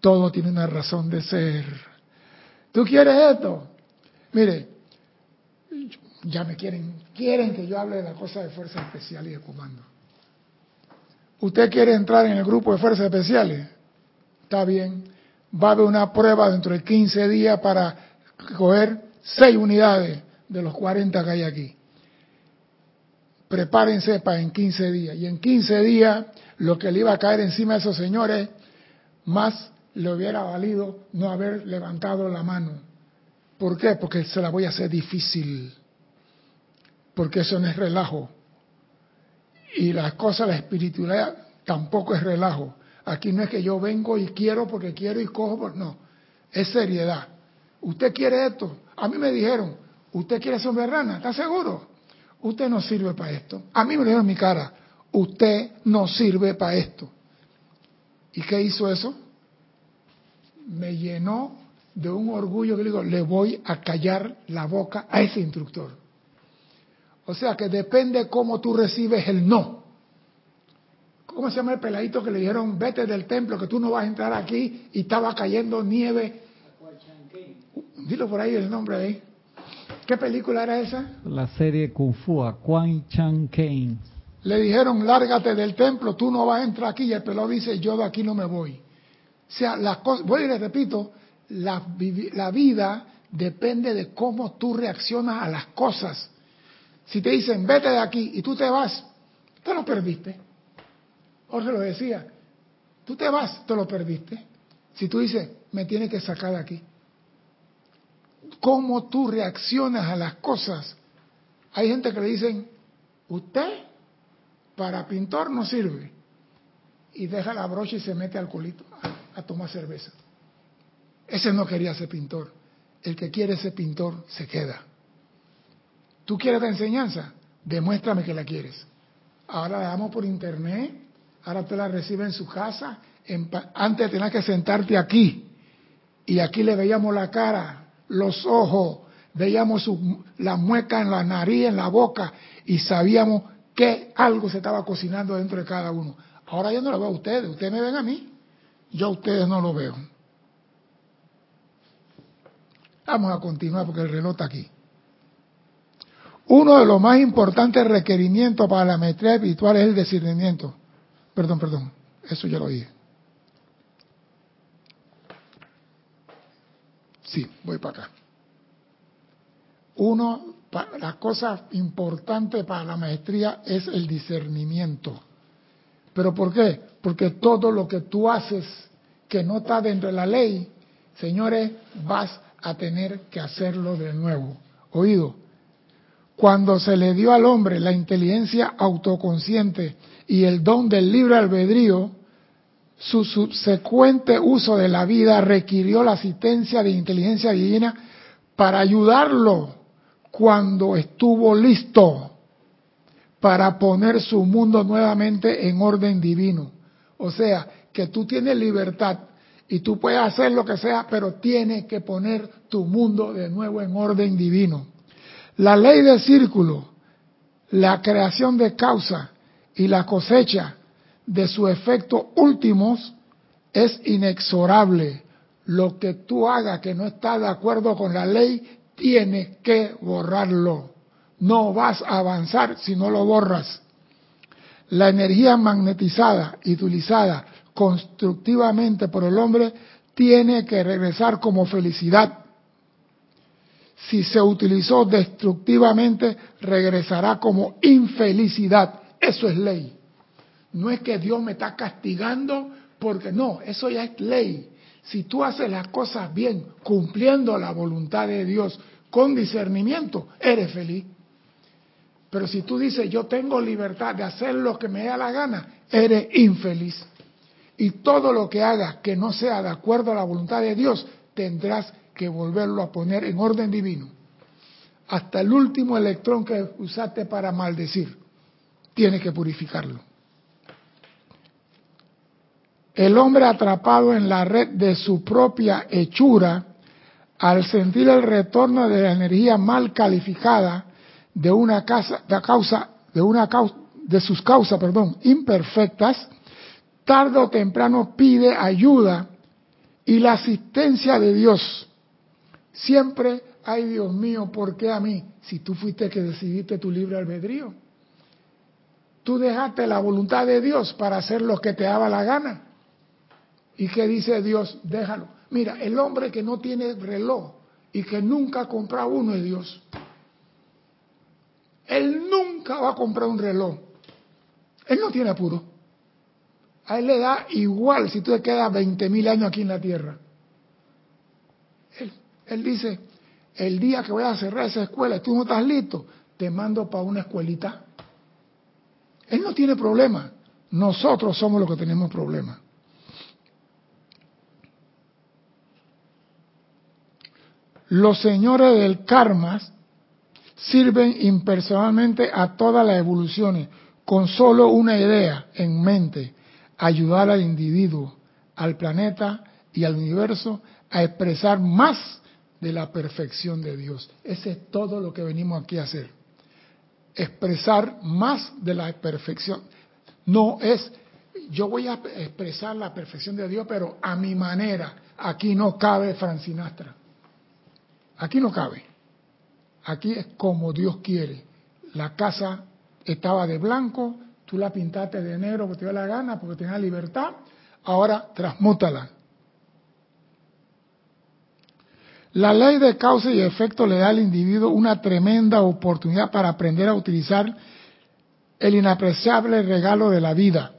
Todo tiene una razón de ser. ¿Tú quieres esto? Mire, ya me quieren, quieren que yo hable de la cosa de fuerza especial y de comando. ¿Usted quiere entrar en el grupo de fuerzas especiales? Está bien. Va a haber una prueba dentro de 15 días para coger seis unidades de los 40 que hay aquí. Prepárense para en 15 días. Y en 15 días, lo que le iba a caer encima a esos señores, más le hubiera valido no haber levantado la mano. ¿Por qué? Porque se la voy a hacer difícil. Porque eso no es relajo. Y las cosas, la espiritualidad tampoco es relajo. Aquí no es que yo vengo y quiero porque quiero y cojo, por... no. Es seriedad. ¿Usted quiere esto? A mí me dijeron, ¿usted quiere ser rana? ¿Está seguro? Usted no sirve para esto. A mí me lo dijeron en mi cara, usted no sirve para esto. ¿Y qué hizo eso? Me llenó de un orgullo que digo, le voy a callar la boca a ese instructor. O sea que depende cómo tú recibes el no. ¿Cómo se llama el peladito que le dijeron, vete del templo, que tú no vas a entrar aquí y estaba cayendo nieve? Dilo por ahí el nombre ahí. ¿Qué película era esa? La serie Kung Fu, a Quan Chan Kane. Le dijeron, lárgate del templo, tú no vas a entrar aquí. Y el pelado dice, yo de aquí no me voy. O sea, las cosas, voy y le repito, la, la vida depende de cómo tú reaccionas a las cosas. Si te dicen, vete de aquí y tú te vas, te lo perdiste. Jorge lo decía, tú te vas, te lo perdiste. Si tú dices, me tiene que sacar de aquí. Cómo tú reaccionas a las cosas. Hay gente que le dicen, usted para pintor no sirve. Y deja la brocha y se mete al culito a, a tomar cerveza. Ese no quería ser pintor. El que quiere ser pintor se queda. ¿Tú quieres la enseñanza? Demuéstrame que la quieres. Ahora la damos por internet, ahora te la recibe en su casa. antes tenías que sentarte aquí. Y aquí le veíamos la cara, los ojos, veíamos la mueca en la nariz, en la boca, y sabíamos que algo se estaba cocinando dentro de cada uno. Ahora yo no lo veo a ustedes, ustedes me ven a mí, yo a ustedes no lo veo. Vamos a continuar porque el reloj está aquí. Uno de los más importantes requerimientos para la maestría espiritual es el discernimiento. Perdón, perdón, eso ya lo dije. Sí, voy para acá. Uno, la cosa importante para la maestría es el discernimiento. ¿Pero por qué? Porque todo lo que tú haces que no está dentro de la ley, señores, vas a tener que hacerlo de nuevo. Oído, cuando se le dio al hombre la inteligencia autoconsciente y el don del libre albedrío, su subsecuente uso de la vida requirió la asistencia de inteligencia divina para ayudarlo cuando estuvo listo para poner su mundo nuevamente en orden divino. O sea, que tú tienes libertad y tú puedes hacer lo que sea, pero tienes que poner tu mundo de nuevo en orden divino. La ley del círculo, la creación de causa y la cosecha de sus efectos últimos es inexorable. Lo que tú hagas que no está de acuerdo con la ley, tienes que borrarlo. No vas a avanzar si no lo borras. La energía magnetizada y utilizada constructivamente por el hombre tiene que regresar como felicidad si se utilizó destructivamente, regresará como infelicidad. Eso es ley. No es que Dios me está castigando porque no, eso ya es ley. Si tú haces las cosas bien, cumpliendo la voluntad de Dios con discernimiento, eres feliz. Pero si tú dices, yo tengo libertad de hacer lo que me da la gana, eres infeliz. Y todo lo que hagas que no sea de acuerdo a la voluntad de Dios, tendrás que volverlo a poner en orden divino. Hasta el último electrón que usaste para maldecir, tiene que purificarlo. El hombre atrapado en la red de su propia hechura, al sentir el retorno de la energía mal calificada de una casa, de causa, de una causa, de sus causas, perdón, imperfectas, tarde o temprano pide ayuda y la asistencia de Dios Siempre, ay Dios mío, ¿por qué a mí? Si tú fuiste que decidiste tu libre albedrío. Tú dejaste la voluntad de Dios para hacer lo que te daba la gana. ¿Y qué dice Dios? Déjalo. Mira, el hombre que no tiene reloj y que nunca ha comprado uno es Dios. Él nunca va a comprar un reloj. Él no tiene apuro. A él le da igual si tú te quedas 20 mil años aquí en la tierra. Él dice, el día que voy a cerrar esa escuela, tú no estás listo, te mando para una escuelita. Él no tiene problema. Nosotros somos los que tenemos problemas. Los señores del karma sirven impersonalmente a todas las evoluciones con solo una idea en mente, ayudar al individuo, al planeta y al universo a expresar más de la perfección de Dios. Ese es todo lo que venimos aquí a hacer. Expresar más de la perfección. No es, yo voy a expresar la perfección de Dios, pero a mi manera. Aquí no cabe Francinastra. Aquí no cabe. Aquí es como Dios quiere. La casa estaba de blanco, tú la pintaste de negro porque te dio la gana, porque tenías libertad. Ahora transmútala. La ley de causa y efecto le da al individuo una tremenda oportunidad para aprender a utilizar el inapreciable regalo de la vida.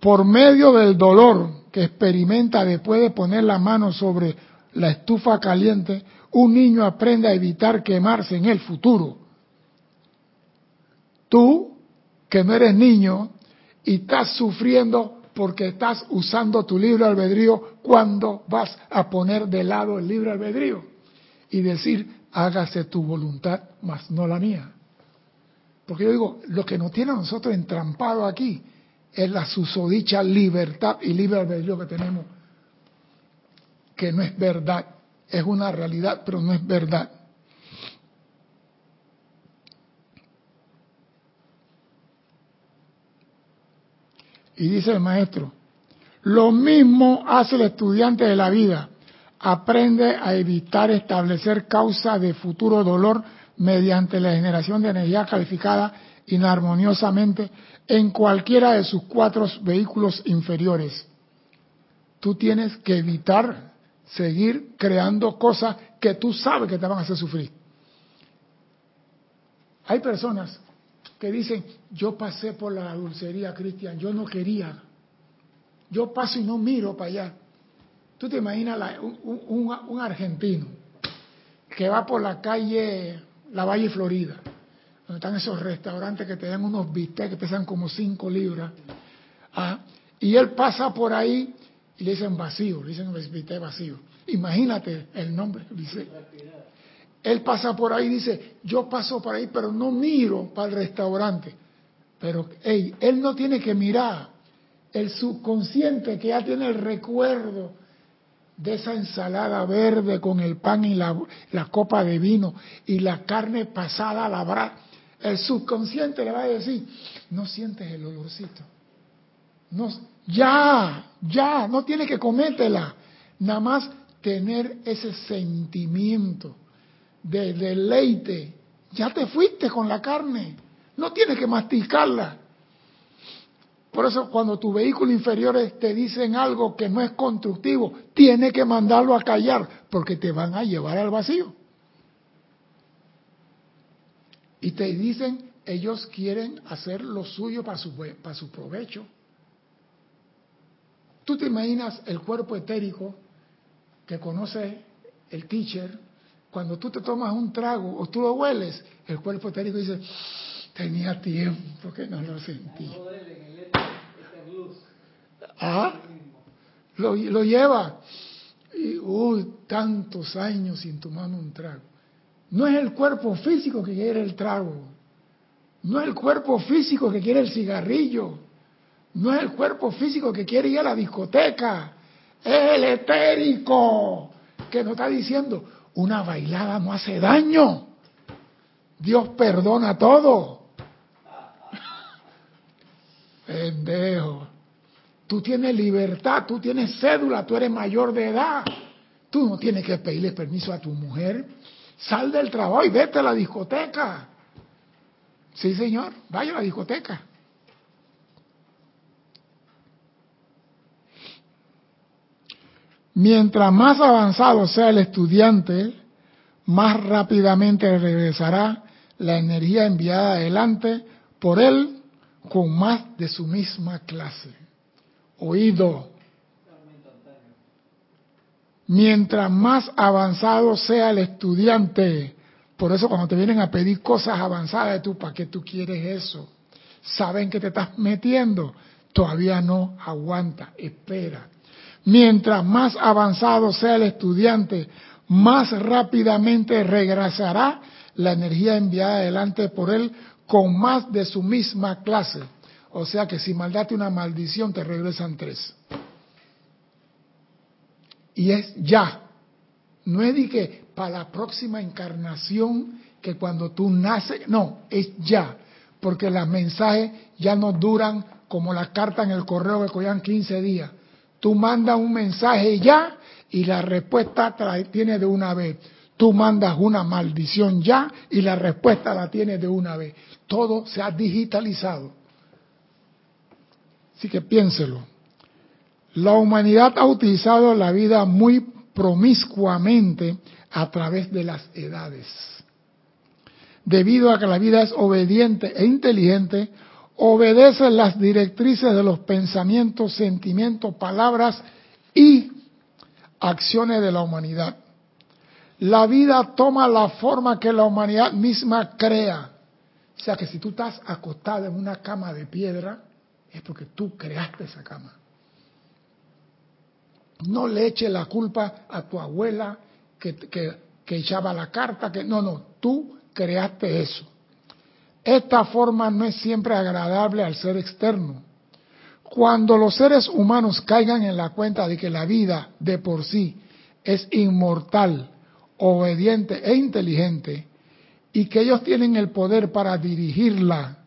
Por medio del dolor que experimenta después de poner la mano sobre la estufa caliente, un niño aprende a evitar quemarse en el futuro. Tú, que no eres niño y estás sufriendo porque estás usando tu libre albedrío cuando vas a poner de lado el libre albedrío y decir, hágase tu voluntad, más no la mía. Porque yo digo, lo que nos tiene a nosotros entrampado aquí es la susodicha libertad y libre albedrío que tenemos, que no es verdad, es una realidad, pero no es verdad. Y dice el maestro, lo mismo hace el estudiante de la vida. Aprende a evitar establecer causa de futuro dolor mediante la generación de energía calificada inarmoniosamente en cualquiera de sus cuatro vehículos inferiores. Tú tienes que evitar seguir creando cosas que tú sabes que te van a hacer sufrir. Hay personas que dicen, yo pasé por la dulcería, Cristian, yo no quería. Yo paso y no miro para allá. Tú te imaginas un, argentino que va por la calle, la Valle Florida, donde están esos restaurantes que te dan unos bistecs que pesan como 5 libras, ¿ah? y él pasa por ahí y le dicen vacío, le dicen bistec vacío. Imagínate el nombre, dice. Él pasa por ahí y dice, yo paso por ahí, pero no miro para el restaurante. Pero, hey, él no tiene que mirar. El subconsciente que ya tiene el recuerdo de esa ensalada verde con el pan y la, copa de vino y la carne pasada a la brasa, el subconsciente le va a decir, no sientes el olorcito. No, ya, ya, no tiene que comértela. Nada más tener ese sentimiento de deleite. Ya te fuiste con la carne. No tienes que masticarla. Por eso cuando tus vehículos inferiores te dicen algo que no es constructivo, tienes que mandarlo a callar porque te van a llevar al vacío. Y te dicen, ellos quieren hacer lo suyo para su, para su provecho. Tú te imaginas el cuerpo etérico que conoce el teacher, cuando tú te tomas un trago o tú lo hueles, el cuerpo etérico dice, tenía tiempo que no lo sentí. Ah, lo, lo lleva. Y, uy, tantos años sin tomar un trago. No es el cuerpo físico que quiere el trago. No es el cuerpo físico que quiere el cigarrillo. No es el cuerpo físico que quiere ir a la discoteca. Es el etérico que nos está diciendo, una bailada no hace daño. Dios perdona todo. Pendejo. Tú tienes libertad, tú tienes cédula, tú eres mayor de edad. Tú no tienes que pedirle permiso a tu mujer. Sal del trabajo y vete a la discoteca. Sí, señor, vaya a la discoteca. Mientras más avanzado sea el estudiante, más rápidamente regresará la energía enviada adelante por él con más de su misma clase. Oído. Mientras más avanzado sea el estudiante, por eso cuando te vienen a pedir cosas avanzadas, tú, ¿para qué tú quieres eso? Saben que te estás metiendo, todavía no aguanta, espera Mientras más avanzado sea el estudiante, más rápidamente regresará la energía enviada adelante por él con más de su misma clase. O sea que si maldate una maldición, te regresan tres. y es ya. No es que para la próxima encarnación, que cuando tú naces, no, es ya, porque los mensajes ya no duran como la carta en el correo que cogían 15 días. Tú mandas un mensaje ya y la respuesta tiene de una vez. Tú mandas una maldición ya y la respuesta la tienes de una vez. Todo se ha digitalizado. Así que piénselo. La humanidad ha utilizado la vida muy promiscuamente a través de las edades. Debido a que la vida es obediente e inteligente, obedece las directrices de los pensamientos, sentimientos, palabras y acciones de la humanidad. La vida toma la forma que la humanidad misma crea. O sea que si tú estás acostado en una cama de piedra, es porque tú creaste esa cama. No le eche la culpa a tu abuela que, que echaba la carta, que no, no, tú creaste eso. Esta forma no es siempre agradable al ser externo. Cuando los seres humanos caigan en la cuenta de que la vida de por sí es inmortal, obediente e inteligente, y que ellos tienen el poder para dirigirla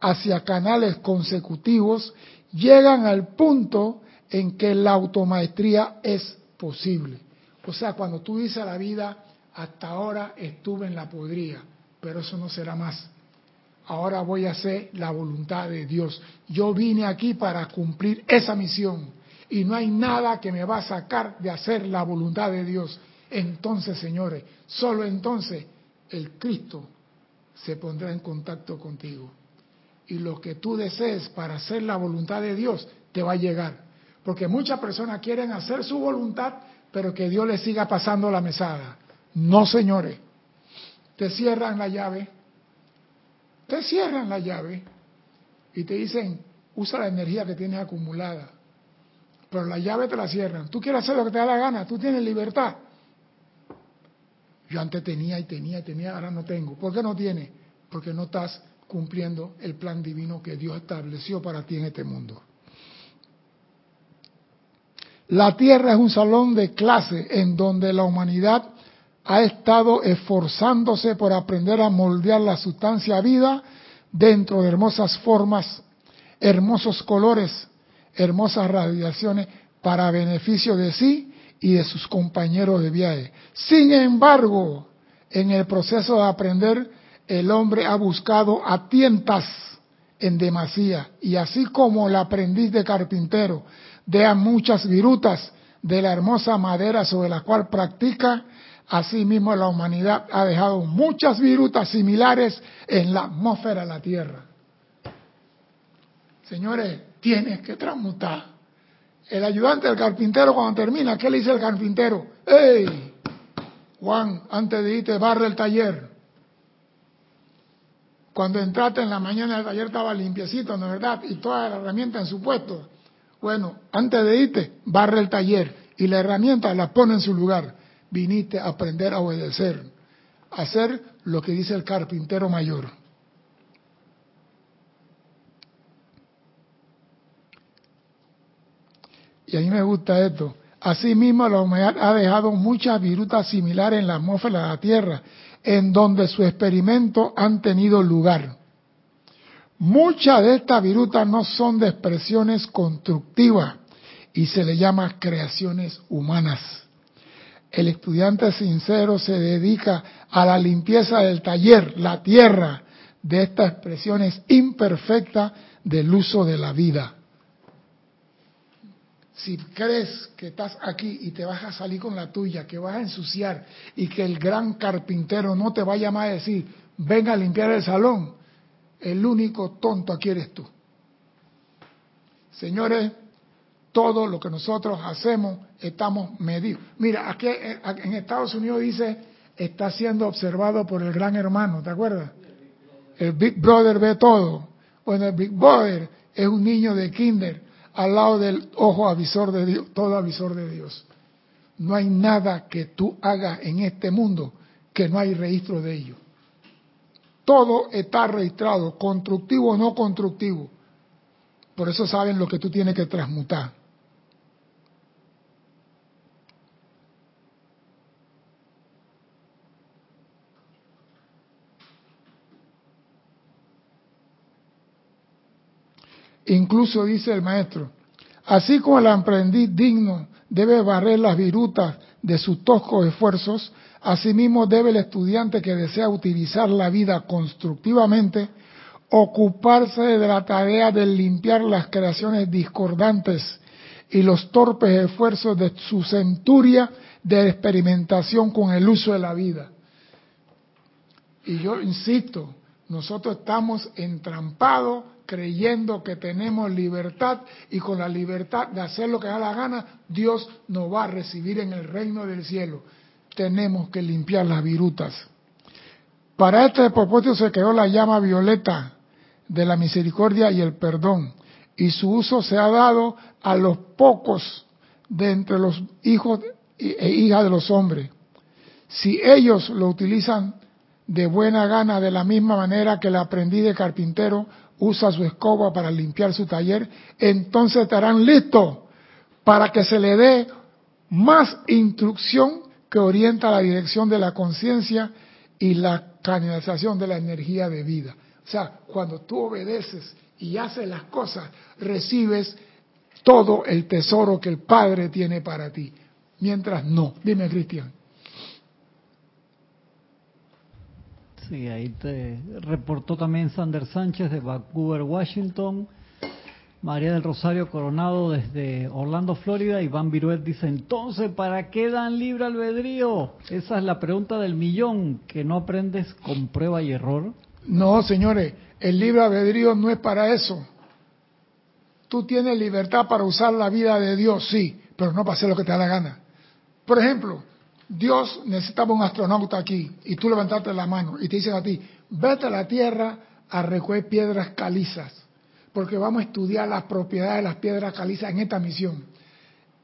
hacia canales consecutivos, llegan al punto en que la automaestría es posible. O sea, cuando tú dices a la vida, hasta ahora estuve en la podría, pero eso no será más. Ahora voy a hacer la voluntad de Dios. Yo vine aquí para cumplir esa misión y no hay nada que me va a sacar de hacer la voluntad de Dios. Entonces, señores, solo entonces el Cristo se pondrá en contacto contigo. Y lo que tú desees para hacer la voluntad de Dios te va a llegar. Porque muchas personas quieren hacer su voluntad, pero que Dios les siga pasando la mesada. No, señores. Te cierran la llave. Te cierran la llave y te dicen, usa la energía que tienes acumulada. Pero la llave te la cierran. Tú quieres hacer lo que te da la gana, tú tienes libertad. Yo antes tenía y tenía y tenía, ahora no tengo. ¿Por qué no tienes? Porque no estás cumpliendo el plan divino que Dios estableció para ti en este mundo. La Tierra es un salón de clase en donde la humanidad ha estado esforzándose por aprender a moldear la sustancia vida dentro de hermosas formas, hermosos colores, hermosas radiaciones para beneficio de sí y de sus compañeros de viaje. Sin embargo, en el proceso de aprender, el hombre ha buscado a tientas en demasía y así como el aprendiz de carpintero deja muchas virutas de la hermosa madera sobre la cual practica, Asimismo, la humanidad ha dejado muchas virutas similares en la atmósfera de la Tierra. Señores, tienes que transmutar. El ayudante del carpintero cuando termina, ¿qué le dice el carpintero? ¡Ey! Juan, antes de irte, barre el taller. Cuando entraste en la mañana el taller estaba limpiecito, ¿no es verdad? Y toda la herramienta en su puesto. Bueno, antes de irte, barre el taller y la herramienta la pone en su lugar viniste a aprender a obedecer, a hacer lo que dice el carpintero mayor. Y a mí me gusta esto. Asimismo, la humanidad ha dejado muchas virutas similares en la atmósfera de la Tierra, en donde sus experimentos han tenido lugar. Muchas de estas virutas no son de expresiones constructivas y se le llama creaciones humanas el estudiante sincero se dedica a la limpieza del taller, la tierra, de estas expresiones imperfectas del uso de la vida. Si crees que estás aquí y te vas a salir con la tuya, que vas a ensuciar y que el gran carpintero no te vaya a a decir, venga a limpiar el salón, el único tonto aquí eres tú. Señores, todo lo que nosotros hacemos estamos medidos. Mira, aquí en Estados Unidos dice, está siendo observado por el gran hermano, ¿te acuerdas? El Big Brother ve todo. Bueno, el Big Brother es un niño de kinder al lado del ojo avisor de Dios, todo avisor de Dios. No hay nada que tú hagas en este mundo que no hay registro de ello. Todo está registrado, constructivo o no constructivo. Por eso saben lo que tú tienes que transmutar. Incluso dice el maestro, así como el aprendiz digno debe barrer las virutas de sus toscos esfuerzos, asimismo debe el estudiante que desea utilizar la vida constructivamente ocuparse de la tarea de limpiar las creaciones discordantes y los torpes esfuerzos de su centuria de experimentación con el uso de la vida. Y yo insisto, nosotros estamos entrampados creyendo que tenemos libertad y con la libertad de hacer lo que da la gana, Dios nos va a recibir en el reino del cielo. Tenemos que limpiar las virutas. Para este propósito se creó la llama violeta de la misericordia y el perdón, y su uso se ha dado a los pocos de entre los hijos e hijas de los hombres. Si ellos lo utilizan de buena gana de la misma manera que el aprendiz de carpintero usa su escoba para limpiar su taller, entonces estarán listos para que se le dé más instrucción que orienta la dirección de la conciencia y la canalización de la energía de vida. O sea, cuando tú obedeces y haces las cosas, recibes todo el tesoro que el Padre tiene para ti. Mientras no. Dime, Cristian. Sí, ahí te reportó también Sander Sánchez de Vancouver, Washington. María del Rosario Coronado desde Orlando, Florida. Iván Viruet dice, entonces, ¿para qué dan libre albedrío? Esa es la pregunta del millón, que no aprendes con prueba y error. No, señores, el libre albedrío no es para eso. Tú tienes libertad para usar la vida de Dios, sí, pero no para hacer lo que te da la gana. Por ejemplo, Dios necesitaba un astronauta aquí y tú levantaste la mano y te dicen a ti, vete a la Tierra a recoger piedras calizas, porque vamos a estudiar las propiedades de las piedras calizas en esta misión.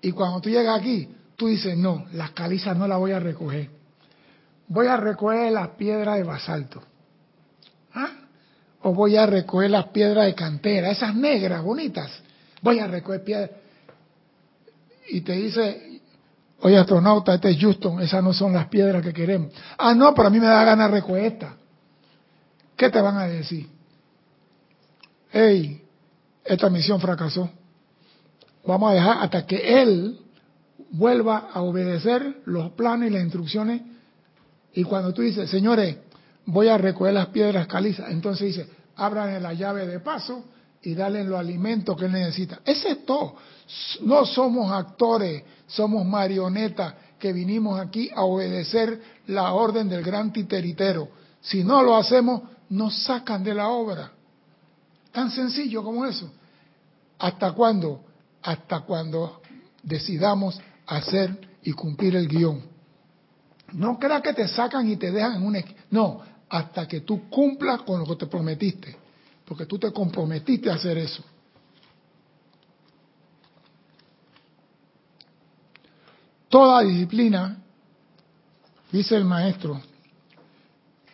Y cuando tú llegas aquí, tú dices, no, las calizas no las voy a recoger. Voy a recoger las piedras de basalto. ¿Ah? O voy a recoger las piedras de cantera, esas negras, bonitas. Voy a recoger piedras. Y te dice, oye astronauta, este es Houston, esas no son las piedras que queremos. Ah, no, pero a mí me da ganas de recoger esta. ¿Qué te van a decir? Hey, esta misión fracasó. Vamos a dejar hasta que él vuelva a obedecer los planes y las instrucciones. Y cuando tú dices, señores, voy a recoger las piedras calizas. Entonces dice, abran la llave de paso y dale los alimentos que él necesita. Ese es todo. No somos actores, somos marionetas que vinimos aquí a obedecer la orden del gran titeritero. Si no lo hacemos, nos sacan de la obra. Tan sencillo como eso. ¿Hasta cuándo? Hasta cuando decidamos hacer y cumplir el guion. No creas que te sacan y te dejan en un... No, hasta que tú cumplas con lo que te prometiste, porque tú te comprometiste a hacer eso. Toda disciplina, dice el maestro,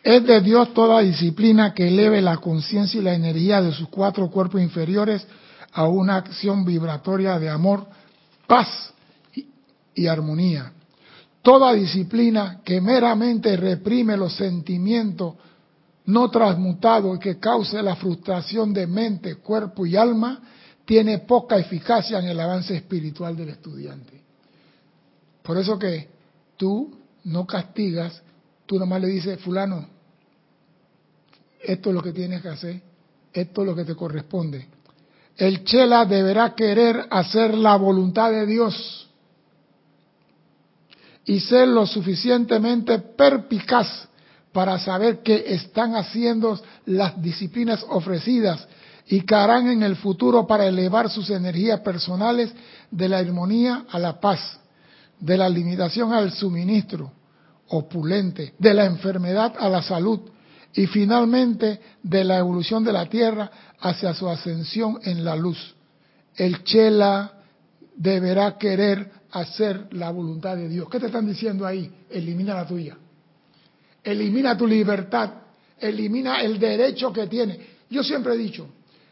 es de Dios toda disciplina que eleve la conciencia y la energía de sus cuatro cuerpos inferiores a una acción vibratoria de amor, paz y, armonía Toda disciplina que meramente reprime los sentimientos no transmutados y que cause la frustración de mente, cuerpo y alma, tiene poca eficacia en el avance espiritual del estudiante. Por eso que tú no castigas, tú nomás le dices, fulano, esto es lo que tienes que hacer, esto es lo que te corresponde. El chela deberá querer hacer la voluntad de Dios y ser lo suficientemente perpicaz para saber qué están haciendo las disciplinas ofrecidas y que harán en el futuro para elevar sus energías personales de la armonía a la paz, de la limitación al suministro opulente, de la enfermedad a la salud y finalmente de la evolución de la Tierra hacia su ascensión en la luz. El Chela deberá querer hacer la voluntad de Dios. ¿Qué te están diciendo ahí? Elimina la tuya. Elimina tu libertad. Elimina el derecho que tiene. Yo siempre he dicho,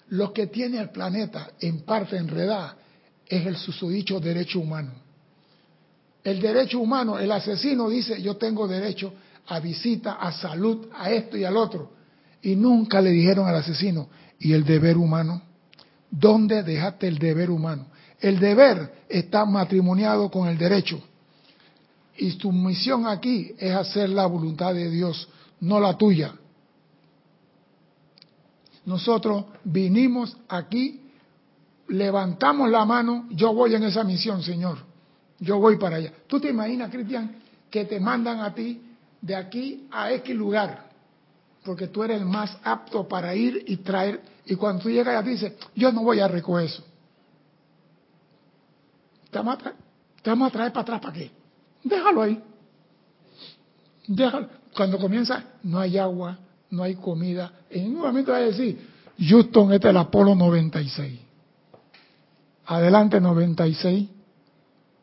lo que tiene el planeta en parte enredada es el susodicho derecho humano. El derecho humano, el asesino dice, yo tengo derecho a visita, a salud, a esto y al otro. Y nunca le dijeron al asesino, ¿y el deber humano? ¿Dónde dejaste el deber humano? El deber está matrimoniado con el derecho. Y tu misión aquí es hacer la voluntad de Dios, no la tuya. Nosotros vinimos aquí, levantamos la mano, yo voy en esa misión, Señor. Yo voy para allá. ¿Tú te imaginas, Cristian, que te mandan a ti de aquí a X lugar? Porque tú eres el más apto para ir y traer. Y cuando tú llegas allá dices, yo no voy a recoger eso. Te vamos a traer, para atrás, ¿para qué? Déjalo ahí. Déjalo. Cuando comienza, no hay agua, no hay comida. En un momento va a decir, Houston, este es el Apolo 96. Adelante 96.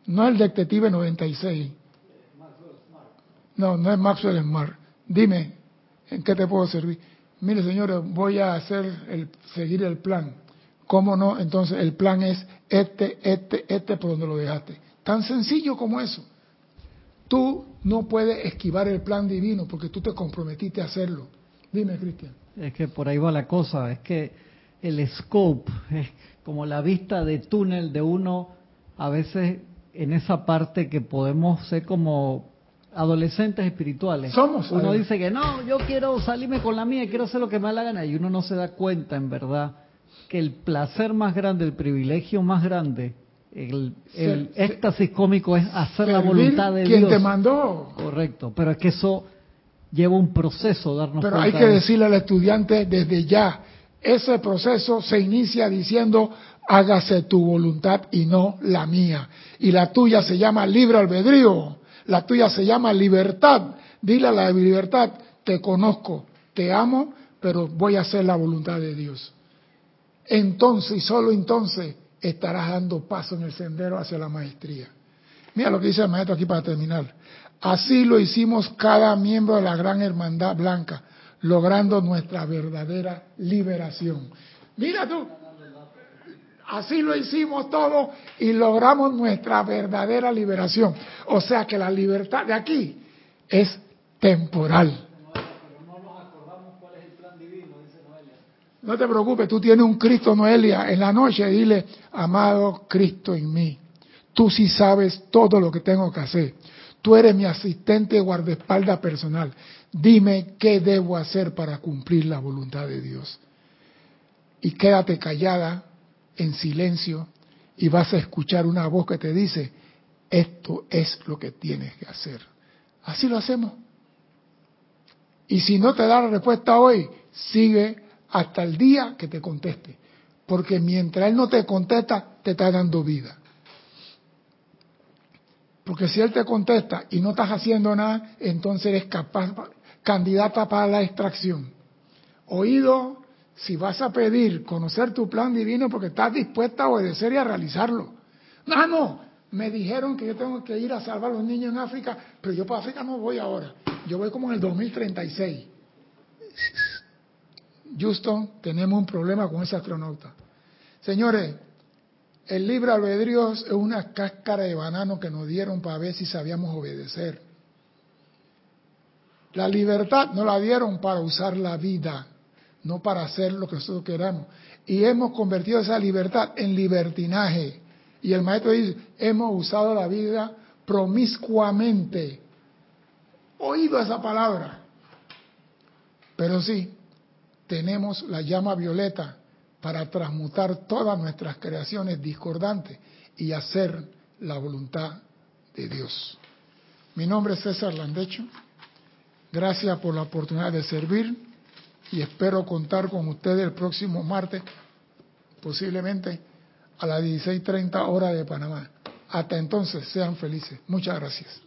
No el detective 96. No, no es Maxwell Smart. Dime, ¿en qué te puedo servir? Mire, señores, voy a hacer el, seguir el plan. ¿Cómo no? Entonces el plan es este, este, este por donde lo dejaste. Tan sencillo como eso. Tú no puedes esquivar el plan divino porque tú te comprometiste a hacerlo. Dime, Cristian. Es que por ahí va la cosa, es que el scope como la vista de túnel de uno, a veces en esa parte que podemos ser como adolescentes espirituales. Somos. Uno dice que no, yo quiero salirme con la mía, quiero hacer lo que me da la gana, y uno no se da cuenta, en verdad, que el placer más grande, el privilegio más grande, el, éxtasis cómico es hacer la voluntad de Dios. ¿Quién te mandó? Correcto, pero es que eso lleva un proceso darnos Pero hay que decirle al estudiante desde ya, ese proceso se inicia diciendo, hágase tu voluntad y no la mía. Y la tuya se llama libre albedrío, la tuya se llama libertad. Dile a la libertad, te conozco, te amo, pero voy a hacer la voluntad de Dios entonces y solo entonces estarás dando paso en el sendero hacia la maestría. Mira lo que dice el maestro aquí para terminar. Así lo hicimos cada miembro de la gran hermandad blanca, logrando nuestra verdadera liberación. Mira tú, así lo hicimos todos y logramos nuestra verdadera liberación. O sea que la libertad de aquí es temporal. No te preocupes, tú tienes un Cristo, Noelia, en la noche dile, amado Cristo en mí, tú sí sabes todo lo que tengo que hacer. Tú eres mi asistente guardaespaldas personal. Dime qué debo hacer para cumplir la voluntad de Dios. Y quédate callada, en silencio, y vas a escuchar una voz que te dice, esto es lo que tienes que hacer. Así lo hacemos. Y si no te da la respuesta hoy, sigue hasta el día que te conteste. Porque mientras Él no te contesta, te está dando vida. Porque si Él te contesta y no estás haciendo nada, entonces eres capaz, candidata para la extracción. Oído, si vas a pedir conocer tu plan divino porque estás dispuesta a obedecer y a realizarlo. No, no, me dijeron que yo tengo que ir a salvar a los niños en África, pero yo para África no voy ahora. Yo voy como en el 2036. Houston, tenemos un problema con ese astronauta. Señores, el libre albedrío es una cáscara de banano que nos dieron para ver si sabíamos obedecer. La libertad nos la dieron para usar la vida, no para hacer lo que nosotros queramos. Y hemos convertido esa libertad en libertinaje. Y el maestro dice, hemos usado la vida promiscuamente. Oído esa palabra. Pero sí, tenemos la llama violeta para transmutar todas nuestras creaciones discordantes y hacer la voluntad de Dios. Mi nombre es César Landecho. Gracias por la oportunidad de servir y espero contar con ustedes el próximo martes, posiblemente a las 16.30 horas de Panamá. Hasta entonces, sean felices. Muchas gracias.